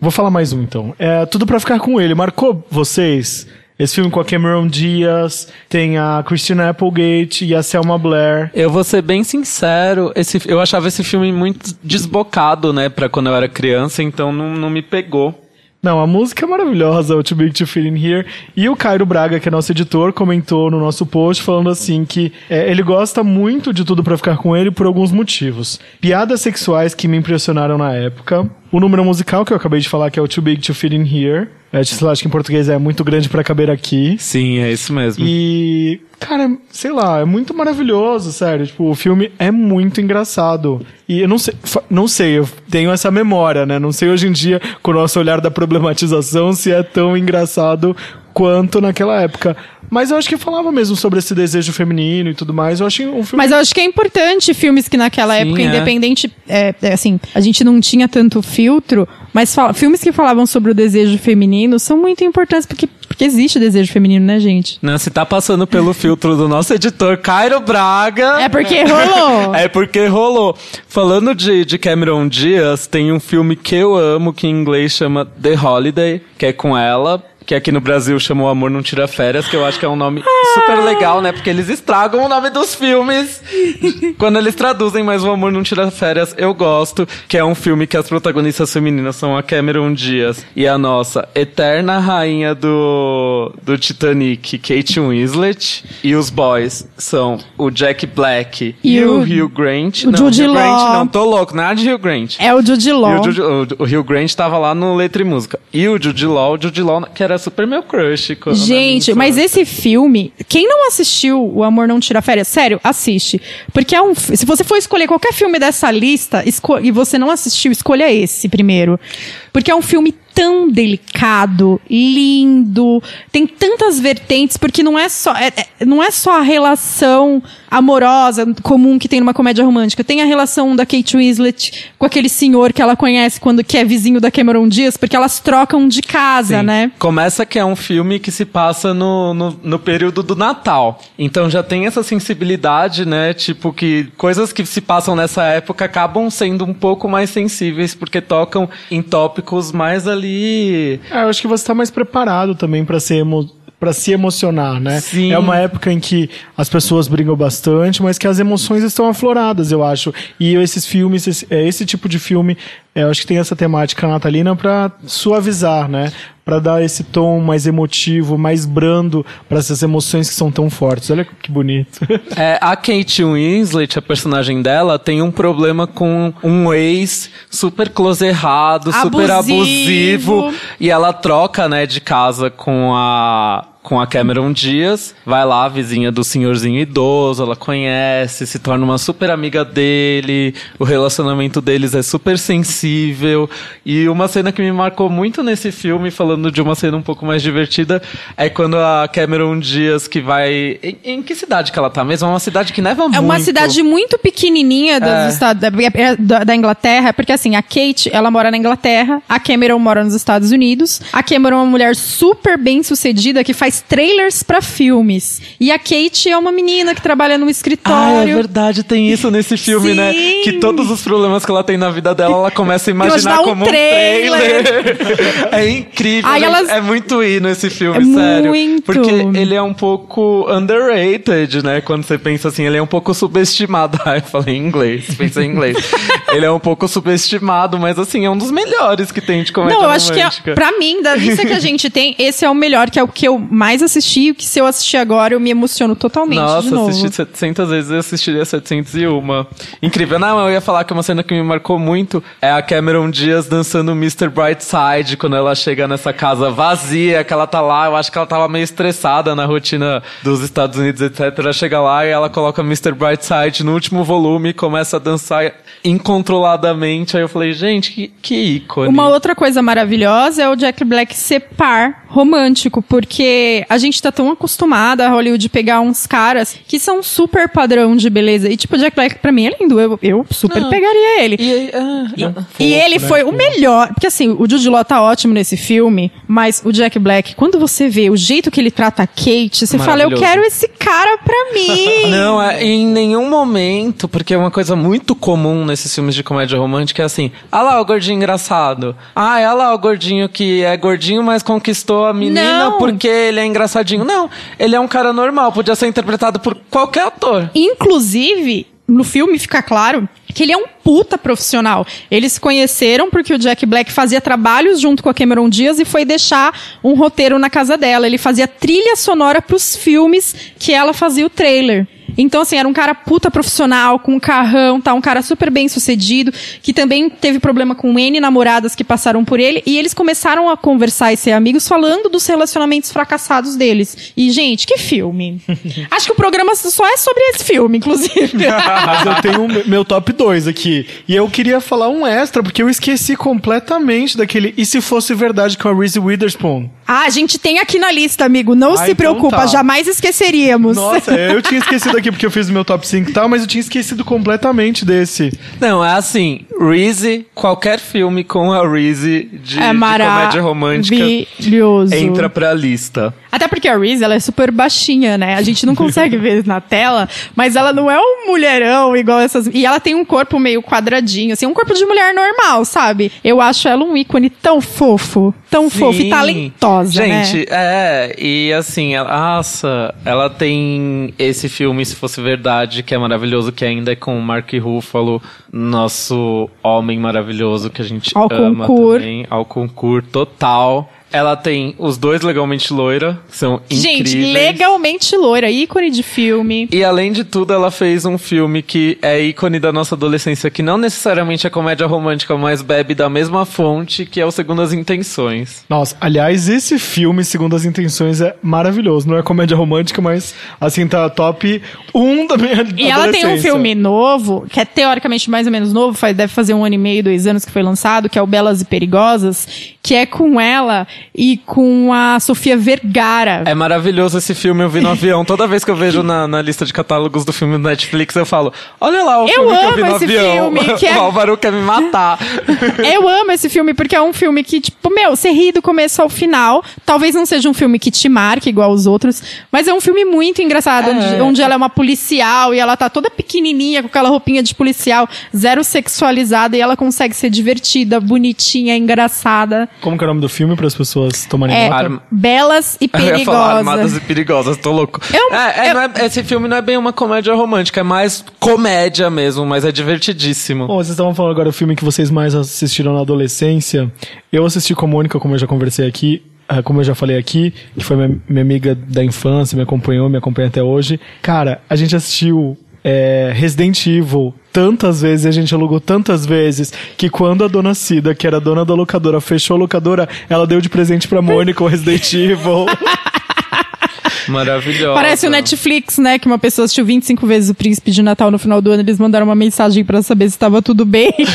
Vou falar mais um, então. É Tudo Pra Ficar Com Ele. Marcou vocês? Esse filme com a Cameron Diaz, tem a Christina Applegate e a Selma Blair. Eu vou ser bem sincero, esse, eu achava esse filme muito desbocado, né, pra quando eu era criança, então não, não me pegou. Não, a música é maravilhosa, o Too Big to Fit in Here. E o Cairo Braga, que é nosso editor, comentou no nosso post falando assim que é, ele gosta muito de tudo pra ficar com ele por alguns motivos. Piadas sexuais que me impressionaram na época. O número musical que eu acabei de falar, que é o Too Big to Fit in Here. É, sei lá, acho que em português é muito grande pra caber aqui. Sim, é isso mesmo. E, cara, sei lá, é muito maravilhoso, sério. Tipo, o filme é muito engraçado. E eu não sei, não sei, eu tenho essa memória, né? Não sei hoje em dia, com o nosso olhar da problematização, se é tão engraçado quanto naquela época. Mas eu acho que falava mesmo sobre esse desejo feminino e tudo mais. Eu achei um filme. Mas eu acho que é importante filmes que naquela Sim, época, é. independente, é, é, assim, a gente não tinha tanto filtro, mas fala- filmes que falavam sobre o desejo feminino são muito importantes porque, porque existe desejo feminino, né, gente? Não, se tá passando pelo filtro do nosso editor Cairo Braga. É porque rolou. É porque rolou. Falando de, de Cameron Diaz, tem um filme que eu amo, que em inglês chama The Holiday, que é com ela. Que aqui no Brasil chama O Amor Não Tira Férias, que eu acho que é um nome super legal, né? Porque eles estragam o nome dos filmes quando eles traduzem, mas O Amor Não Tira Férias eu gosto, que é um filme que as protagonistas femininas são a Cameron Diaz e a nossa eterna rainha do, do Titanic, Kate Winslet, e os boys são o Jack Black e, E o, o- Hugh Grant. o não, Jude Hugh Grant Law. não, tô louco, nada de Hugh Grant. É o Jude Law. o, Jude- o- o Hugh Grant tava lá no Letra e Música. E o Jude Law, o Jude Law, que era super meu crush. Gente, mas esse filme, quem não assistiu O Amor Não Tira Férias, sério, assiste. Porque é um. Se você for escolher qualquer filme dessa lista e você não assistiu, escolha esse primeiro. Porque é um filme tão delicado, lindo, tem tantas vertentes, porque não é só, é- é- não é só a relação amorosa comum que tem numa comédia romântica. Tem a relação da Kate Winslet com aquele senhor que ela conhece quando que é vizinho da Cameron Diaz, porque elas trocam de casa, Sim. né? Começa que é um filme que se passa no, no, no período do Natal. Então já tem essa sensibilidade, né? Tipo, que coisas que se passam nessa época acabam sendo um pouco mais sensíveis, porque tocam em tópicos mais ali. É, eu acho que você tá mais preparado também pra ser emo... para se emocionar, né? Sim. É uma época em que as pessoas brigam bastante, mas que as emoções estão afloradas, eu acho. E esses filmes, esse, é, esse tipo de filme, é, eu acho que tem essa temática natalina pra suavizar, né? Pra dar esse tom mais emotivo, mais brando pra essas emoções que são tão fortes. Olha que bonito. É, a Kate Winslet, a personagem dela, tem um problema com um ex super close errado, super Abusivo. abusivo. E ela troca, né, de casa com a. Com a Cameron Diaz, vai lá, vizinha do senhorzinho idoso, ela conhece, se torna uma super amiga dele, o relacionamento deles é super sensível. E uma cena que me marcou muito nesse filme, falando de uma cena um pouco mais divertida, é quando a Cameron Diaz que vai. Em, em que cidade que ela tá mesmo? É uma cidade que neva muito. É uma cidade muito pequenininha dos É. Estados, da, da- da Inglaterra, porque assim, a Kate, ela mora na Inglaterra, a Cameron mora nos Estados Unidos. A Cameron é uma mulher super bem sucedida que faz trailers pra filmes. E a Kate é uma menina que trabalha num Ah, é escritório. verdade, tem isso nesse filme, né? Sim. Que todos os problemas que ela tem na vida dela, ela começa a imaginar um como um trailer. trailer. é incrível. Gente. elas- É muito hino esse filme, É sério. muito. Porque ele é um pouco underrated, né? Quando você pensa assim, ele é um pouco subestimado. Ah, eu falei em inglês, pensei em inglês. ele é um pouco subestimado, mas assim, é um dos melhores que tem de comédia Não, eu acho que, é, romântica. pra mim, da lista que a gente tem, esse é o melhor, que é o que eu mais assisti, e que se eu assistir agora, eu me emociono totalmente Nossa, de novo. assisti 700 vezes eu assistiria 701. Incrível. Não, eu ia falar que uma cena que me marcou muito é a Cameron Diaz dançando Mr. Brightside quando ela chega nessa casa vazia, que ela tá lá. Eu acho que ela tava meio estressada na rotina dos Estados Unidos, etc. Ela chega lá e ela coloca Mr. Brightside no último volume e começa a dançar incontroladamente. Aí eu falei, gente, que, que ícone. Uma outra coisa maravilhosa é o Jack Black ser par romântico, porque a gente tá tão acostumada a Hollywood pegar uns caras que são super padrão de beleza. E tipo, o Jack Black pra mim é lindo, eu, eu super Não. pegaria ele. E, ah, E, ah, e ele né? foi o melhor. Porque assim, o Jude Law tá ótimo nesse filme, mas o Jack Black, quando você vê o jeito que ele trata a Kate, você fala, eu quero esse cara pra mim. Não, é, em nenhum momento, porque é uma coisa muito comum nesses filmes de comédia romântica, é assim, ah lá o gordinho engraçado. Ah, é lá o gordinho que é gordinho, mas conquistou a menina Não. porque ele é engraçadinho. Não, ele é um cara normal, podia ser interpretado por qualquer ator. Inclusive, no filme fica claro que ele é um puta profissional. Eles se conheceram porque o Jack Black fazia trabalhos junto com a Cameron Diaz e foi deixar um roteiro na casa dela. Ele fazia trilha sonora pros filmes que ela fazia o trailer. Então, assim, era um cara puta profissional, com um carrão, tá? Um cara super bem sucedido, que também teve problema com N namoradas que passaram por ele, e eles começaram a conversar e ser amigos falando dos relacionamentos fracassados deles. E, gente, que filme. Acho que o programa só é sobre esse filme, inclusive. Mas eu tenho o meu top 2 aqui. E eu queria falar um extra, porque eu esqueci completamente daquele E Se Fosse Verdade com a Reese Witherspoon. ah, a gente tem aqui na lista, amigo. Não Ah, se então preocupa, tá. jamais esqueceríamos. Nossa, eu tinha esquecido aqui porque eu fiz o meu top 5 e tal, mas eu tinha esquecido completamente desse. Não, é assim, Reese, qualquer filme com a Reese de, é de comédia romântica entra pra lista. Até porque a Reese, ela é super baixinha, né? A gente não consegue ver na tela, mas ela não é um mulherão igual essas... E ela tem um corpo meio quadradinho, assim, um corpo de mulher normal, sabe? Eu acho ela um ícone tão fofo, tão fofo e Sim. talentosa, né? Gente, é, e assim, ela, nossa, ela tem esse filme, se fosse verdade, que é maravilhoso, que ainda é com o Mark Ruffalo, nosso homem maravilhoso que a gente Ao ama concur. também, ao concurso total. Ela tem os dois legalmente loira, que são incríveis. Gente, legalmente loira, ícone de filme. E além de tudo, ela fez um filme que é ícone da nossa adolescência, que não necessariamente é comédia romântica, mas bebe da mesma fonte, que é o Segundas Intenções. Nossa, aliás, esse filme, segundo as intenções, é maravilhoso. Não é comédia romântica, mas assim, tá top 1 da minha E ela tem um adolescência. filme novo, que é teoricamente mais ou menos novo, faz, deve fazer um ano e meio, dois anos que foi lançado, que é o Belas e Perigosas, que é com ela e com a Sofia Vergara. É maravilhoso esse filme, eu vi no avião. Toda vez que eu vejo na, na lista de catálogos do filme do Netflix, eu falo: Olha lá o Eu filme que eu vi no esse avião. filme, que é- O Álvaro quer me matar. Eu amo esse filme porque é um filme que, tipo, meu, você ri do começo ao final. Talvez não seja um filme que te marque igual os outros, mas é um filme muito engraçado, onde, onde ela é uma policial e ela tá toda pequenininha com aquela roupinha de policial, zero sexualizada e ela consegue ser divertida, bonitinha, engraçada. Como que é o nome do filme para as pessoas tomarem É, nota? Arma- belas e Eu ia falar Armadas perigosas. e Perigosas, tô louco. Eu- é, é, eu- não é- esse filme não é bem uma comédia romântica, é mais comédia mesmo, mas é divertidíssimo. Bom, vocês estavam falando agora do filme que vocês mais assistiram na adolescência. Eu assisti com a Mônica, como eu já conversei aqui, ah, como eu já falei aqui, que foi minha, minha amiga da infância, me acompanhou, me acompanha até hoje. Cara, a gente assistiu é, Resident Evil tantas vezes, a gente alugou tantas vezes, que quando a dona Cida, que era dona da locadora, fechou a locadora, ela deu de presente pra Mônica o Resident Evil. Maravilhosa. Parece o Netflix, né? Que uma pessoa assistiu 25 vezes o Príncipe de Natal no final do ano, eles mandaram uma mensagem pra saber se estava tudo bem.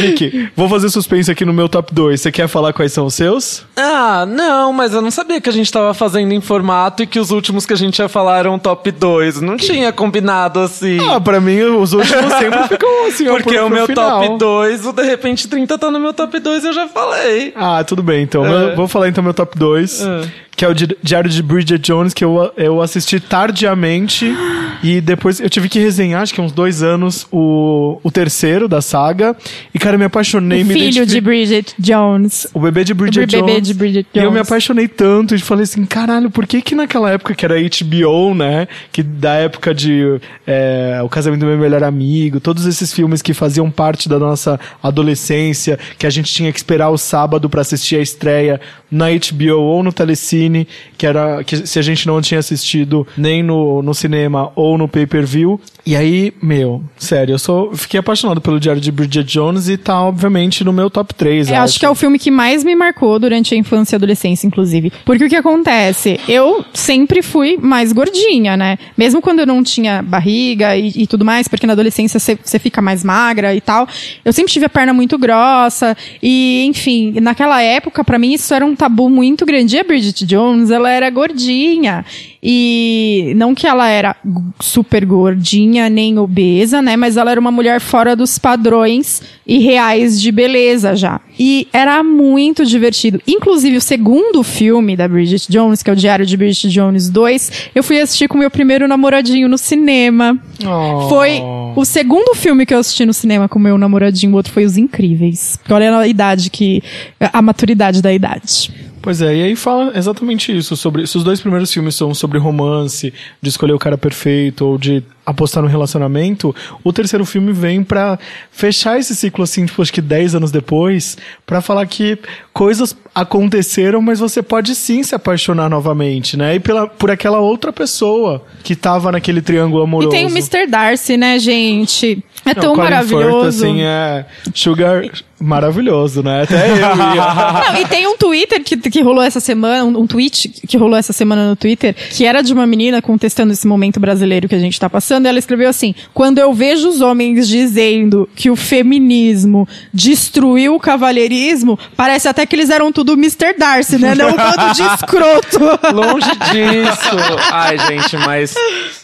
Vicky, vou fazer suspense aqui no meu top 2. Você quer falar quais são os seus? Ah, não, mas eu não sabia que a gente tava fazendo em formato e que os últimos que a gente ia falar eram top 2. Não tinha combinado assim. Ah, pra mim, os últimos sempre ficam assim, Porque o meu final. top 2, o De Repente 30 tá no meu top 2, eu já falei. Ah, tudo bem, então. É. Vou falar então meu top 2, É. que é o Di- Diário de Bridget Jones, que eu, eu assisti tardiamente e depois eu tive que resenhar, acho que uns dois anos, o, o terceiro da saga. E, cara, eu me apaixonei, me Filho de Bridget Jones. O bebê de Bridget O bebê Jones. de Bridget E eu me Jones. apaixonei tanto e falei assim, caralho, por que que naquela época que era HBO, né? Que da época de é, O Casamento do Meu Melhor Amigo, todos esses filmes que faziam parte da nossa adolescência, que a gente tinha que esperar o sábado pra assistir a estreia na HBO ou no Telecine, que era que se a gente não tinha assistido nem no, no cinema ou no pay-per-view. E aí, meu, sério, eu sou, fiquei apaixonado pelo Diário de Bridget Jones e tá, obviamente, no meu top 3. Eu acho que é o filme que mais me marcou durante a infância e adolescência, inclusive. Porque o que acontece? Eu sempre fui mais gordinha, né? Mesmo quando eu não tinha barriga e, e tudo mais, porque na adolescência você fica mais magra e tal. Eu sempre tive a perna muito grossa. E, enfim, naquela época, pra mim, isso era um tabu muito grande. E a Bridget Jones, ela era gordinha. E não que ela era super gordinha nem obesa, né? Mas ela era uma mulher fora dos padrões e reais de beleza já. E era muito divertido. Inclusive, o segundo filme da Bridget Jones, que é o Diário de Bridget Jones 2, eu fui assistir com meu primeiro namoradinho no cinema. Oh. Foi o segundo filme que eu assisti no cinema com meu namoradinho, o outro foi Os Incríveis. Olha a idade que. a maturidade da idade. Pois é, e aí fala exatamente isso, sobre se os dois primeiros filmes são sobre romance, de escolher o cara perfeito, ou de apostar no relacionamento, o terceiro filme vem pra fechar esse ciclo, assim, tipo, acho que 10 anos depois, pra falar que coisas aconteceram, mas você pode sim se apaixonar novamente, né? E pela, por aquela outra pessoa que tava naquele triângulo amoroso. E tem o Mr. Darcy, né, gente? É Não, tão Colin maravilhoso. Firth, assim, é sugar maravilhoso, né? Até eu ia. Não, e tem um Twitter que, que rolou essa semana, um, um tweet que rolou essa semana no Twitter, que era de uma menina contestando esse momento brasileiro que a gente tá passando, e ela escreveu assim: quando eu vejo os homens dizendo que o feminismo destruiu o cavalheirismo, parece até que eles eram tudo Mr. Darcy, né? Não um bando de escroto. Longe disso. Ai, gente, mas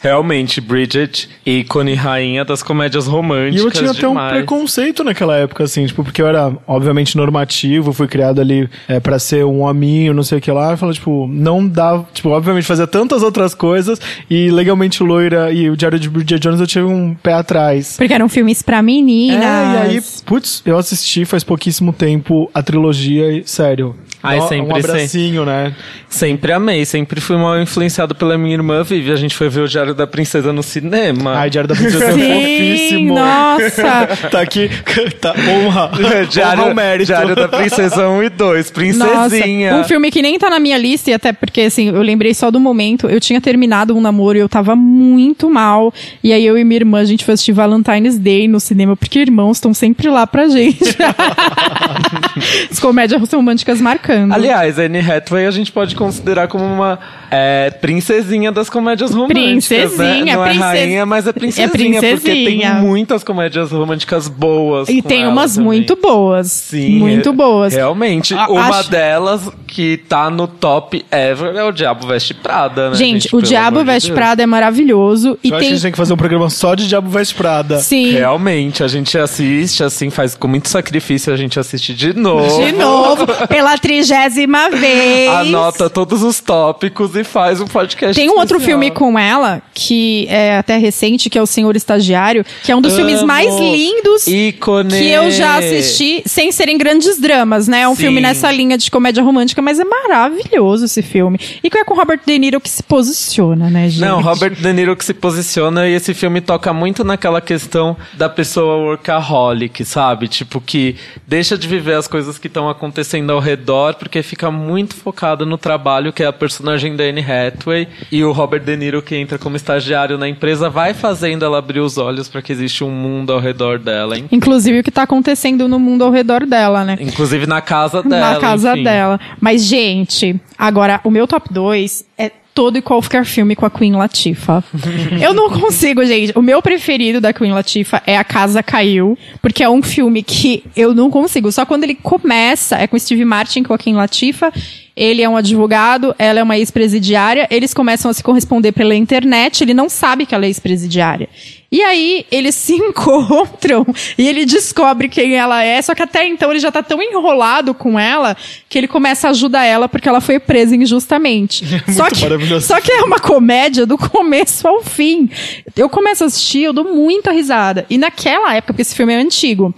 realmente, Bridget, ícone rainha das comédias E românticas. eu tinha até um demais. preconceito naquela época, assim, tipo, porque eu era, obviamente, normativo, fui criado ali é, para ser um hominho, não sei o que lá. Eu falei, tipo, não dá. Tipo, obviamente, fazia tantas outras coisas e legalmente loira e o Diário de Bridget Jones eu tive um pé atrás. Porque eram filmes pra meninas. É, e aí, putz, eu assisti faz pouquíssimo tempo a trilogia e, sério. Ai, um- sempre Um abracinho, né? Sempre amei, sempre fui mal influenciado pela minha irmã Vivi. A gente foi ver o Diário da Princesa no cinema. Ai, Diário da Princesa é Sim, fofíssimo. nossa. Tá aqui, tá, honra. honra Diário, mérito. Diário da Princesa 1 e 2, Princesinha. Nossa, um filme que nem tá na minha lista, e até porque, assim, eu lembrei só do momento. Eu tinha terminado um namoro e eu tava muito mal. E aí eu e minha irmã, a gente foi assistir Valentine's Day no cinema, porque irmãos estão sempre lá pra gente. As comédias românticas marcando. Aliás, a Anne Hathaway a gente pode considerar como uma é, princesinha das comédias românticas, Princesinha, né? Não é rainha, mas é princesinha, porque princesinha. tem muitas comédias românticas boas e com tem ela umas também. muito boas. Sim, Muito é- boas. Realmente, A- uma acho- delas que tá no top ever é o Diabo Veste Prada, né? Gente, o Pelo Diabo Veste Deus. Prada é maravilhoso. E Eu acho que a gente tem que fazer um programa só de Diabo Veste Prada. Sim. Realmente, a gente assiste, assim, faz com muito sacrifício, a gente assiste de novo. De novo, pela trigésima vez. Anota todos os tópicos e faz um podcast. Tem um outro especial. filme com ela, que é até recente, que é O Senhor Estagiário, que é um dos filmes Amo. mais lindos Ícone. que eu já assisti, sem serem grandes dramas, né? É um Sim. filme nessa linha de comédia romântica, mas é maravilhoso esse filme. E que é com o Robert De Niro que se posiciona, né, gente? Não, Robert De Niro que se posiciona e esse filme toca muito naquela questão da pessoa workaholic, sabe? Tipo, que deixa de viver as coisas que estão acontecendo ao redor porque fica muito focado no trabalho, que é a personagem da Anne Hathaway e o Robert De Niro que entra como estagiário na empresa vai fazendo ela abrir os olhos para que existe um mundo ao redor dela, hein? Inclusive o que tá acontecendo no mundo ao redor dela, né? Inclusive na casa dela. na casa enfim. dela. Mas, gente, agora, o meu top 2 é todo e qualquer filme com a Queen Latifah. Eu não consigo, gente. O meu preferido da Queen Latifah é A Casa Caiu, porque é um filme que eu não consigo. Só quando ele começa, é com Steve Martin, com a Queen Latifah, ele é um advogado, ela é uma ex-presidiária, eles começam a se corresponder pela internet, ele não sabe que ela é ex-presidiária. E aí, eles se encontram e ele descobre quem ela é, só que até então ele já tá tão enrolado com ela que ele começa a ajudar ela porque ela foi presa injustamente. só, muito que, maravilhoso. só que é uma comédia do começo ao fim. Eu começo a assistir, eu dou muita risada. E naquela época, porque esse filme é antigo,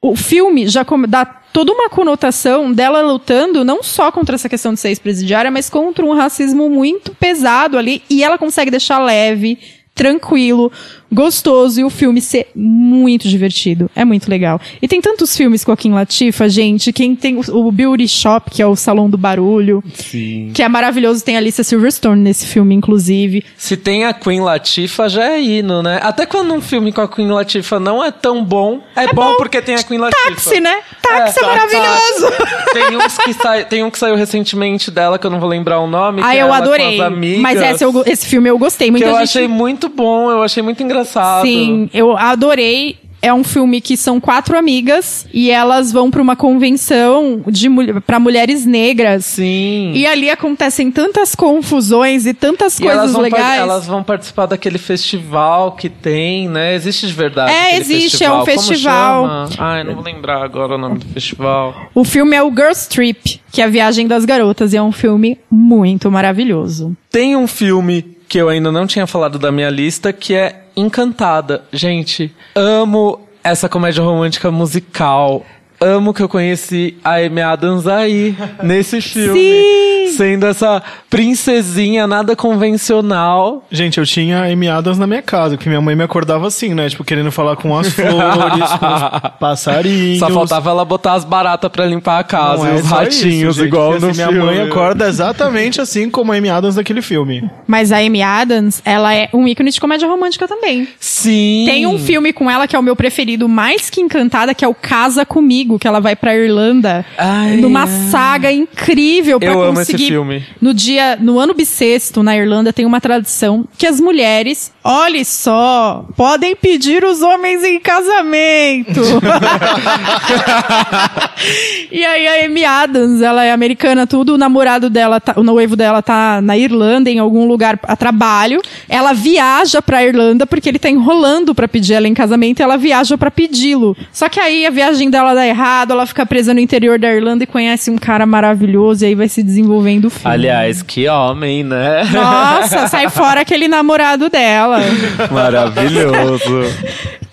o filme já dá toda uma conotação dela lutando não só contra essa questão de ser ex-presidiária, mas contra um racismo muito pesado ali. E ela consegue deixar leve, tranquilo, gostoso e o filme ser muito divertido. É muito legal. E tem tantos filmes com a Kim Latifah, gente. Quem tem o, o Beauty Shop, que é o Salão do Barulho, Sim. que é maravilhoso. Tem a Alicia Silverstone nesse filme, inclusive. Se tem a Queen Latifah, já é hino, né? Até quando um filme com a Queen Latifah não é tão bom, é, bom, porque tem a Queen Latifah. Táxi, né? Táxi é, tá, maravilhoso. Tem, uns que sai, tem um que saiu recentemente dela, que eu não vou lembrar o nome. Ah, é eu adorei. Mas esse, eu esse filme eu gostei. que Muita eu gente... achei muito bom, eu achei muito engraçado. Sim, eu adorei. É um filme que são quatro amigas e elas vão para uma convenção de para mulheres negras. Sim. E ali acontecem tantas confusões e tantas E elas coisas par- legais. elas vão participar daquele festival que tem, né? Existe de verdade. É, existe, é um Como festival. chama? Ai, não vou lembrar agora o nome do festival. O filme é o Girls Trip, que é a viagem das garotas, e é um filme muito maravilhoso. Tem um filme que eu ainda não tinha falado da minha lista, que é Encantada. Gente, amo essa comédia romântica musical. Amo que eu conheci a Amy Adams aí, nesse filme. Sim! Sendo essa princesinha nada convencional. Gente, eu tinha Amy Adams na minha casa, porque minha mãe me acordava assim, né? Tipo, querendo falar com as flores, com os passarinhos. Só faltava ela botar as baratas pra limpar a casa Não e é os só ratinhos, isso, igual no assim, filme. Minha mãe acorda exatamente assim como a Amy Adams daquele filme. Mas a Amy Adams, ela é um ícone de comédia romântica também. Sim. Tem um filme com ela que é o meu preferido, mais que encantada, que é o Casa Comigo, que ela vai pra Irlanda. Ai, numa é. saga incrível pra Eu amo esse conseguir. Filme. No dia, no ano bissexto, na Irlanda, tem uma tradição que as mulheres, olhe só, podem pedir os homens em casamento. e aí a Amy Adams, ela é americana, tudo, o namorado dela, tá, o noivo dela tá na Irlanda, em algum lugar a trabalho. Ela viaja pra Irlanda porque ele tá enrolando pra pedir ela em casamento e ela viaja pra pedi-lo. Só que aí a viagem dela dá errado, ela fica presa no interior da Irlanda e conhece um cara maravilhoso e aí vai se desenvolvendo o filme. Aliás, que homem, né? Nossa, sai fora aquele namorado dela. Maravilhoso.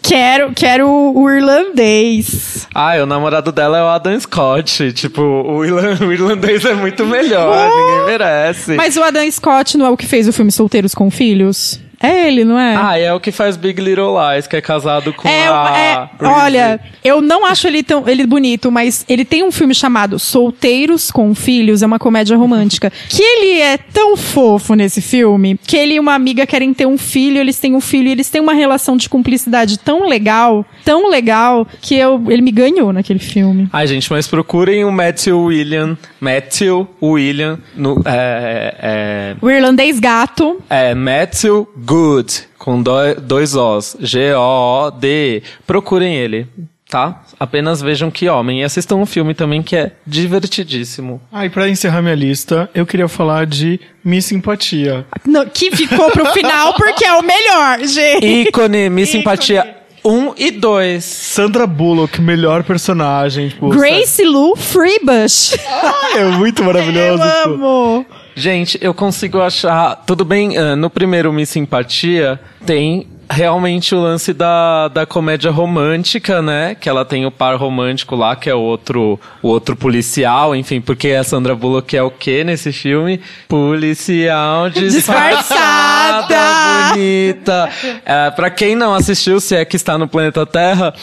Quero, quero o irlandês. Ah, o namorado dela é o Adam Scott. Tipo, o, o irlandês é muito melhor, ninguém merece. Mas o Adam Scott não é o que fez o filme Solteiros com Filhos? É ele, não é? Ah, é o que faz Big Little Lies, que é casado com É, a... é, olha, eu não acho ele tão ele bonito, mas ele tem um filme chamado Solteiros com Filhos, é uma comédia romântica. que ele é tão fofo nesse filme que ele e uma amiga querem ter um filho, eles têm um filho e eles têm uma relação de cumplicidade tão legal, tão legal, que eu, ele me ganhou naquele filme. Ai, gente, mas procurem o Matthew William. Matthew William. No, é, O irlandês gato. é, é Matthew Good, com doi- dois Os. G-O-O-D. Procurem ele, tá? Apenas vejam que homem. E assistam um filme também que é divertidíssimo. Ah, e pra encerrar minha lista, eu queria falar de Miss Simpatia. não, que ficou pro final porque é o melhor, gente. Ícone, Miss Simpatia 1 e 2. Sandra Bullock, melhor personagem. Tipo, Grace Lou Freebush. sabe? É muito maravilhoso. Eu tipo. Gente, eu consigo achar. Tudo bem, ah, no primeiro Miss Simpatia tem realmente o lance da, da comédia romântica, né? Que ela tem o par romântico lá, que é o outro, o outro policial, enfim, porque a Sandra Bullock é o quê nesse filme? Policial disfarçada, Disfarçada! bonita. É, pra quem não assistiu, se é que está no planeta Terra,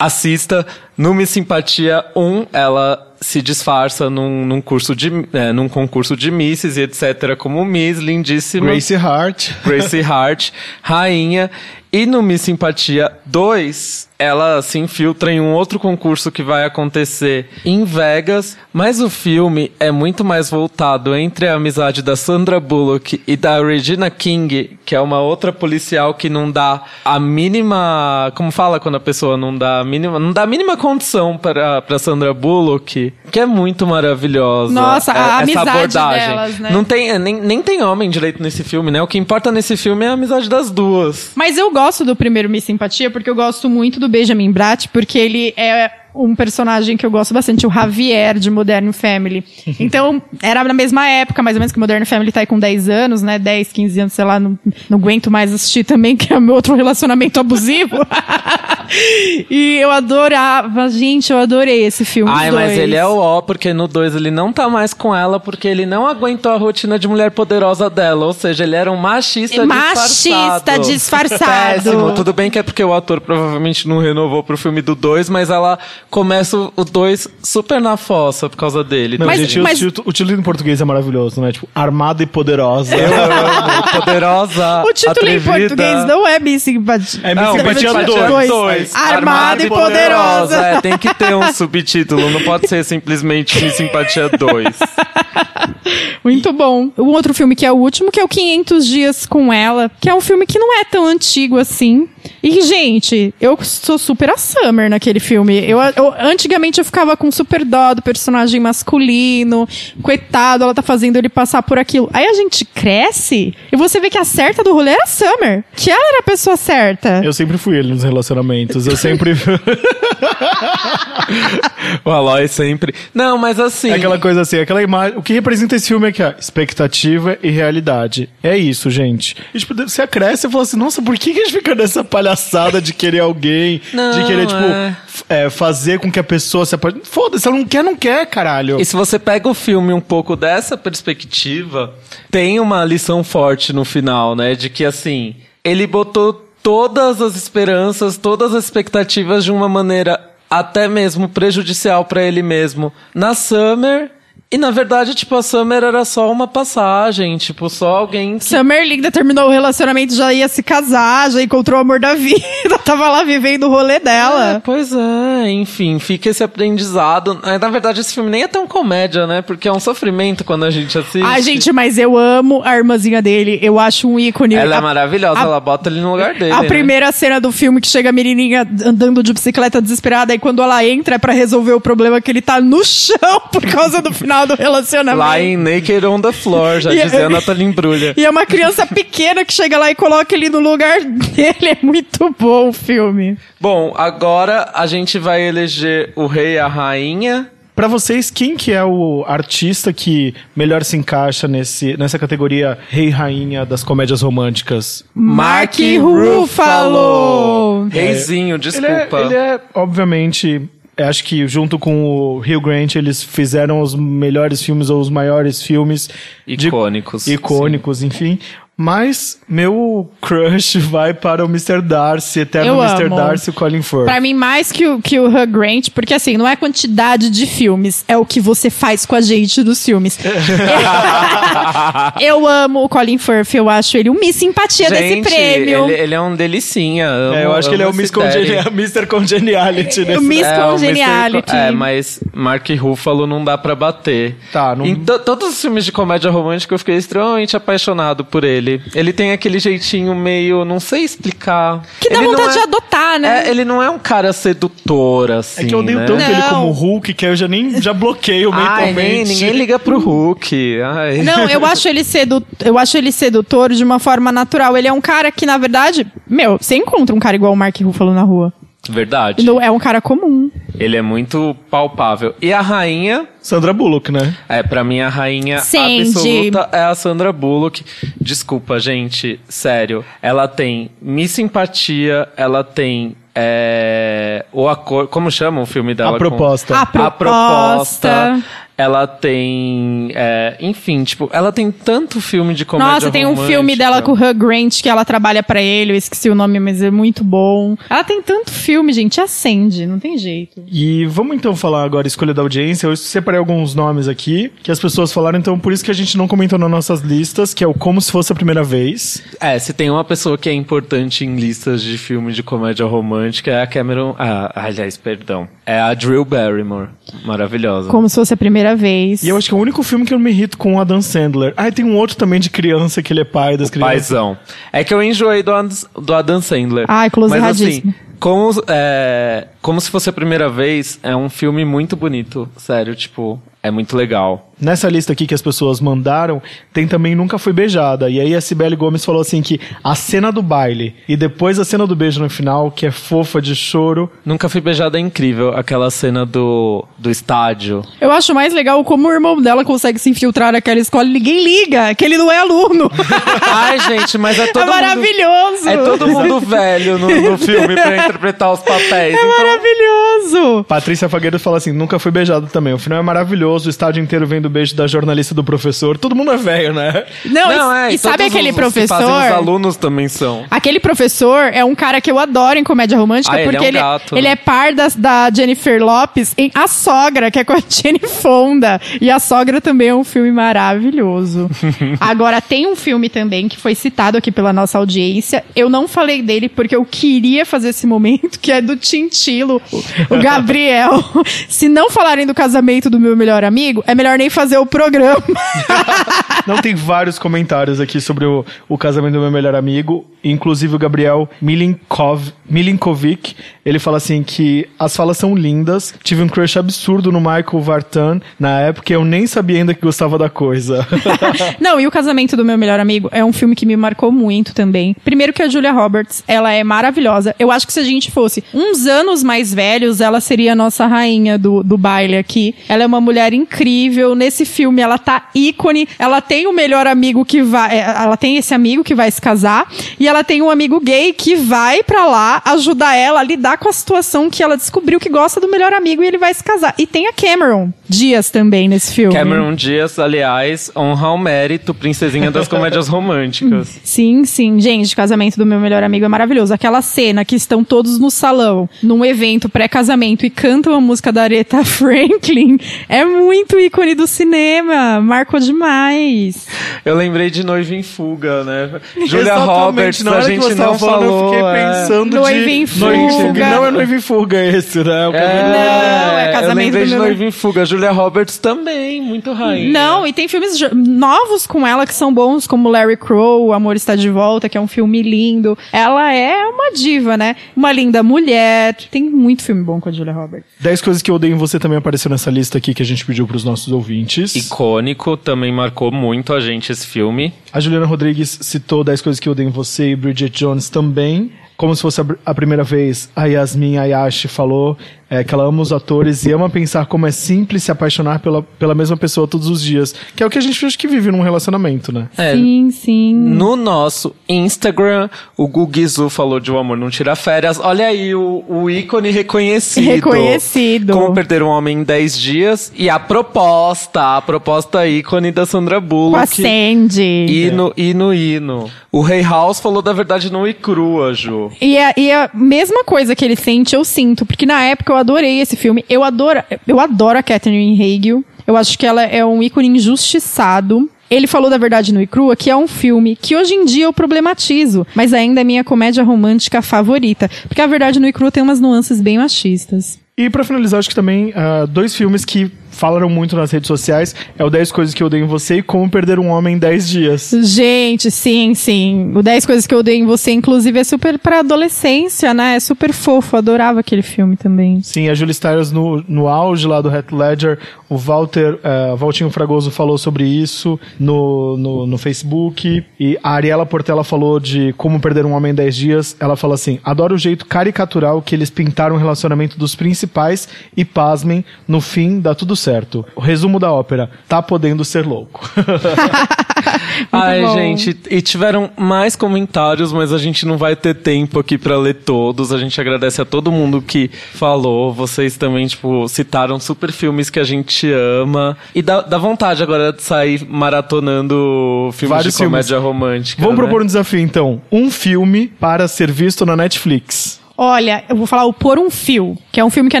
assista no Miss Simpatia 1, ela se disfarça num, num curso de é, num concurso de misses e etc como Miss lindíssima Gracie Hart. Gracie Hart rainha e no Miss Simpatia 2 ela se infiltra em um outro concurso que vai acontecer em Vegas, mas o filme é muito mais voltado entre a amizade da Sandra Bullock e da Regina King, que é uma outra policial que não dá a mínima, como fala quando a pessoa não dá a mínima, não dá a mínima condição para para Sandra Bullock, que é muito maravilhosa. Nossa, a É- essa amizade abordagem. delas, né? Não tem, nem, nem tem homem direito nesse filme, né? O que importa nesse filme é a amizade das duas. Mas eu gosto do primeiro Miss Simpatia porque eu gosto muito do Benjamin Bratt, porque ele é um personagem que eu gosto bastante, o Javier de Modern Family. Então, era na mesma época, mais ou menos, que Modern Family tá aí com 10 anos, né? 10, 15 anos, sei lá, não, não aguento mais assistir também, que é o meu outro relacionamento abusivo. e eu adorava, gente, eu adorei esse filme. Ai, mas ele é o ó, porque no 2 ele não tá mais com ela, porque ele não aguentou a rotina de mulher poderosa dela. Ou seja, ele era um machista Machista disfarçado. disfarçado. Péssimo. Tudo bem que é porque o ator provavelmente não renovou pro filme do 2, mas ela começa o 2 super na fossa por causa dele. Não, Mas- gente, o mas- título- o título em português é maravilhoso, né? Tipo, Armada e Poderosa. Eu amo, poderosa, O título em atrevida. português não é Miss Simpatia. É Miss Simpatia Simpatia 2. dois. Armada e poderosa. É, tem que ter um subtítulo, não pode ser simplesmente Miss Simpatia 2. Muito bom. Um outro filme que é o último, que é o 500 Dias com Ela, que é um filme que não é tão antigo assim. E, gente, eu sou super a Summer naquele filme. Eu, eu- antigamente eu ficava com super dó do personagem masculino. Coitado, ela tá fazendo ele passar por aquilo. Aí a gente cresce e você vê que a certa do rolê era a Summer. Que ela era a pessoa certa. Eu sempre fui ele nos relacionamentos. Eu sempre. o Aloy sempre. Não, mas assim. É aquela coisa assim, aquela imagem. O que representa esse filme é que é expectativa e realidade. É isso, gente. E, tipo, você cresce e fala assim, nossa, por que, que a gente fica nessa palhaçada de querer alguém? Não, de querer, tipo, é. é, fazer com que a pessoa se apaixone. Foda-se, ela não quer, não quer, caralho. E se você pega o filme um pouco dessa perspectiva, tem uma lição forte no final, né? De que assim, ele botou todas as esperanças, todas as expectativas de uma maneira até mesmo prejudicial pra ele mesmo na Summer. E na verdade, tipo, a Summer era só uma passagem, tipo, só alguém que Summer Linda terminou o relacionamento, já ia se casar, já encontrou o amor da vida, tava lá vivendo o rolê É, dela. pois é, enfim, fica esse aprendizado. É, Na verdade, esse filme nem é tão comédia, né? Porque é um sofrimento quando a gente assiste. Ai, gente, mas eu amo a irmãzinha dele, eu acho um ícone. Ela é A- maravilhosa, a- ela bota ele no lugar dele. A né? primeira cena do filme que chega a menininha andando de bicicleta desesperada, e quando ela entra é pra resolver o problema que ele tá no chão por causa do final do relacionamento. Lá em Naked on the Floor, já E- dizia a Nathalie Embrulha. E é uma criança pequena que chega lá e coloca ele no lugar dele. É muito bom o filme. Bom, agora a gente vai eleger o rei e a rainha. Pra vocês, quem que é o artista que melhor se encaixa nesse, nessa categoria rei e rainha das comédias românticas? Mark Ruffalo. Reizinho, Ele é, desculpa. ele é, obviamente, eu acho que junto com o Hugh Grant, eles fizeram os melhores filmes ou os maiores filmes. de- Icônicos, icônicos, enfim. Mas meu crush vai para o Mr. Darcy, eterno Eu Mr. amo. Darcy, o Colin Firth. Pra mim, mais que o, que o Hugh Grant, porque assim, não é a quantidade de filmes, é o que você faz com a gente dos filmes. eu amo o Colin Firth, eu acho ele um Miss Simpatia desse Gente, prêmio. Ele, ele é um delicinha. amo- É, eu acho que ele é o Miss. Congenia- Mr. Congeniality. O nesse- Miss É, o Mr. Congeniality. Co- É, mas Mark Ruffalo não dá pra bater. Tá, não- Em to- todos os filmes de comédia romântica eu fiquei extremamente apaixonado por ele. Ele tem aquele jeitinho meio, não sei explicar. Que dá Ele não vontade é- de adotar, né? É, ele não é um cara sedutor, assim. É que eu odeio né? tanto ele Não. como Hulk que eu já nem já bloqueio Ai, nem, mentalmente. ninguém liga pro Hulk. Ai. Não, eu acho ele sedu... eu acho ele sedutor de uma forma natural. Ele é um cara que, na verdade, meu, você encontra um cara igual o Mark Ruffalo na rua. Verdade. Não é um cara comum. Ele é muito palpável. E a rainha, Sandra Bullock, né? é, pra mim a rainha Sandy. absoluta é a Sandra Bullock. Desculpa, gente, sério. Ela tem Miss Simpatia, ela tem é, o acor, como chama o filme dela? A proposta. A A proposta. proposta. Ela tem, é, enfim, tipo, ela tem tanto filme de comédia Nossa, tem um romântica. filme dela com o Hugh Grant que ela trabalha pra ele, eu esqueci o nome, mas é muito bom. Ela tem tanto filme, gente, acende, não tem jeito. E vamos então falar agora escolha da audiência. Eu separei alguns nomes aqui que as pessoas falaram, então por isso que a gente não comentou nas nossas listas, que é o Como Se Fosse a Primeira Vez. É, se tem uma pessoa que é importante em listas de filme de comédia romântica é a Cameron. Ah, aliás, perdão. É a Drew Barrymore. Maravilhosa. Como se fosse a primeira vez. E eu acho que é o único filme que eu me irrito com o Adam Sandler. Ah, e tem um outro também de criança que ele é pai das crianças. Paizão. É que eu enjoei do, do Adam Sandler. Ai, close Mas assim. Como, é, como se fosse a primeira vez, é um filme muito bonito. Sério, tipo, é muito legal. Nessa lista aqui que as pessoas mandaram, tem também Nunca Fui Beijada. E aí a Cibele Gomes falou assim que a cena do baile e depois a cena do beijo no final, que é fofa de choro. Nunca fui beijada é incrível. Aquela cena do, do estádio. Eu acho mais legal como o irmão dela consegue se infiltrar naquela escola e ninguém liga, que ele não é aluno. Ai, gente, mas é todo é mundo... maravilhoso. É todo mundo velho no, no filme pra interpretar os papéis. É então, maravilhoso. Patrícia Fagueiro fala assim: nunca fui beijado também. O final é maravilhoso, o estádio inteiro vendo o beijo da jornalista do professor. Todo mundo é velho, né? Não, não, e, é, e sabe aquele os- professor? os alunos também são. Aquele professor é um cara que eu adoro em comédia romântica, Ah, ele é porque um ele, gato, ele né? é par das- da Jennifer Lopes em A Sogra, que é com a Jenny Fonda. E A Sogra também é um filme maravilhoso. Agora, tem um filme também que foi citado aqui pela nossa audiência. Eu não falei dele porque eu queria fazer esse momento, que é do Tintilo, o Gabriel. Se não falarem do casamento do meu melhor amigo, é melhor nem fazer o programa. Não, tem vários comentários aqui sobre o, o casamento do meu melhor amigo. Inclusive o Gabriel Milinkov, Milinkovic. Ele fala assim que as falas são lindas. Tive um crush absurdo no Michael Vartan na época e eu nem sabia ainda que gostava da coisa. Não, e o casamento do meu melhor amigo é um filme que me marcou muito também. Primeiro que a Julia Roberts, ela é maravilhosa. Eu acho que se a gente fosse uns anos mais velhos, ela seria a nossa rainha do, do baile aqui. Ela é uma mulher incrível. Nesse filme, ela tá ícone. Ela tem o melhor amigo que vai. é, Ela tem esse amigo que vai se casar. E ela tem um amigo gay que vai pra lá ajudar ela a lidar com a situação que ela descobriu que gosta do melhor amigo e ele vai se casar. E tem a Cameron Dias também nesse filme. Cameron Diaz, aliás, honra ao mérito, princesinha das comédias românticas. Sim, sim. Gente, o casamento do meu melhor amigo é maravilhoso. Aquela cena que estão todos no salão, num evento pré-casamento e cantam a música da Aretha Franklin, é muito ícone do cinema. Marcou demais. Eu lembrei de Noiva em Fuga, né? Julia Roberts, na a gente não falou. Eu fiquei é. pensando Noiva de em Noiva Fuga. Não é noiva em fuga esse, né? O É, casamento- Não, é casamento eu lembrei do de meu- Noiva em Fuga. Julia Roberts também, muito rainha. Não, e tem filmes novos com ela que são bons, como Larry Crow, O Amor Está de Volta, que é um filme lindo. Ela é uma diva, né? Uma linda mulher. Tem muito filme bom com a Julia Roberts. 10 coisas que eu odeio em você também apareceu nessa lista aqui que a gente pediu pros nossos ouvintes. Icônico, também marcou muito a gente esse filme. A Juliana Rodrigues citou 10 coisas que eu odeio em você e Bridget Jones também. Como se fosse a, primeira vez, a Yasmin Ayashi falou é, que ela ama os atores e ama pensar como é simples se apaixonar pela, pela mesma pessoa todos os dias. Que é o que a gente acha que vive num relacionamento, né? É, Sim, sim. No nosso Instagram, o Gugizu falou de O Amor Não Tira Férias. Olha aí o, o ícone reconhecido. Reconhecido. Como Perder um Homem em 10 Dias. E a proposta, a proposta ícone da Sandra Com a Bullock. Sandy. Hino, hino, hino. O Rei House falou da verdade nua e crua, Ju. E a, e a mesma coisa que ele sente, eu sinto. Porque na época eu adorei esse filme. Eu adoro, eu adoro a Catherine Hagel. Eu acho que ela é um ícone injustiçado. Ele falou da Verdade Nua e Crua, que é um filme que hoje em dia eu problematizo, mas ainda é minha comédia romântica favorita. Porque a Verdade Nua e Crua tem umas nuances bem machistas. E pra finalizar, acho que também ah, dois filmes que falaram muito nas redes sociais é o 10 coisas que eu odeio em você e como perder um homem em 10 dias. Gente, sim, sim. O 10 Coisas que eu odeio em você, inclusive, é super pra adolescência, né? É super fofo. Adorava aquele filme também. Sim, a Julie Stiles no, no auge lá do Heath Ledger, o Walter, eh, Valtinho Fragoso falou sobre isso no, no, no Facebook, e a Ariela Portela falou de como perder um homem em 10 dias, ela fala assim, adoro o jeito caricatural que eles pintaram o relacionamento dos principais e, pasmem, no fim dá tudo certo. O resumo da ópera, tá podendo ser louco. Ai, bom. gente, e tiveram mais comentários, mas a gente não vai ter tempo aqui pra ler todos. A gente agradece a todo mundo que falou. Vocês também, tipo, citaram super filmes que a gente ama. E dá, dá vontade agora de sair maratonando filmes Vários de comédia romântica. Vamos né? propor um desafio então, um filme para ser visto na Netflix. Olha, eu vou falar o Por um Fio, que é um filme que a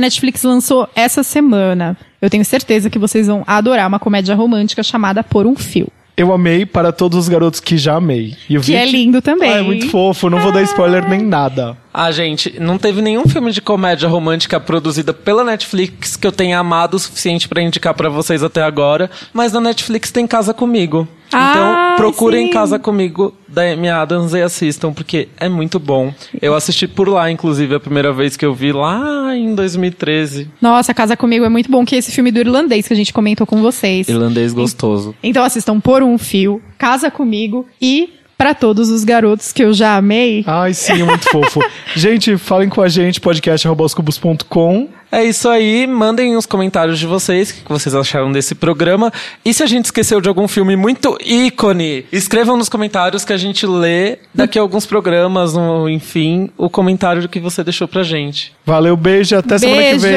Netflix lançou essa semana. Eu tenho certeza que vocês vão adorar uma comédia romântica chamada Por um Fio. Eu amei para todos os garotos que já amei. E eu Que vi é lindo também. Ah, é muito fofo, não vou dar spoiler nem nada. Ah, gente, não teve nenhum filme de comédia romântica produzida pela Netflix que eu tenha amado o suficiente pra indicar pra vocês até agora, mas na Netflix tem Casa Comigo. Ah, então, procurem sim. Casa Comigo da Amy Adams e assistam, porque é muito bom. Eu assisti por lá, inclusive, a primeira vez que eu vi lá em 2013. Nossa, Casa Comigo é muito bom, que é esse filme do irlandês que a gente comentou com vocês. Irlandês gostoso. Então assistam Por um Fio, Casa Comigo e Pra Todos os Garotos que eu já amei. Ai, sim, é muito fofo. Gente, falem com a gente, podcast.com. É isso aí, mandem os comentários de vocês, o que vocês acharam desse programa. E se a gente esqueceu de algum filme muito ícone, escrevam nos comentários que a gente lê daqui a alguns programas, no- enfim, o comentário que você deixou pra gente. Valeu, beijo e até semana que vem.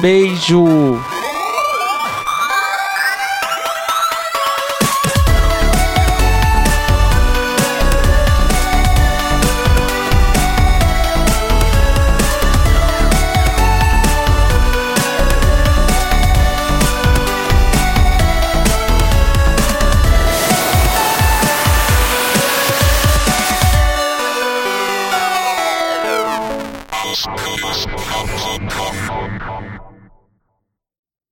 Beijo!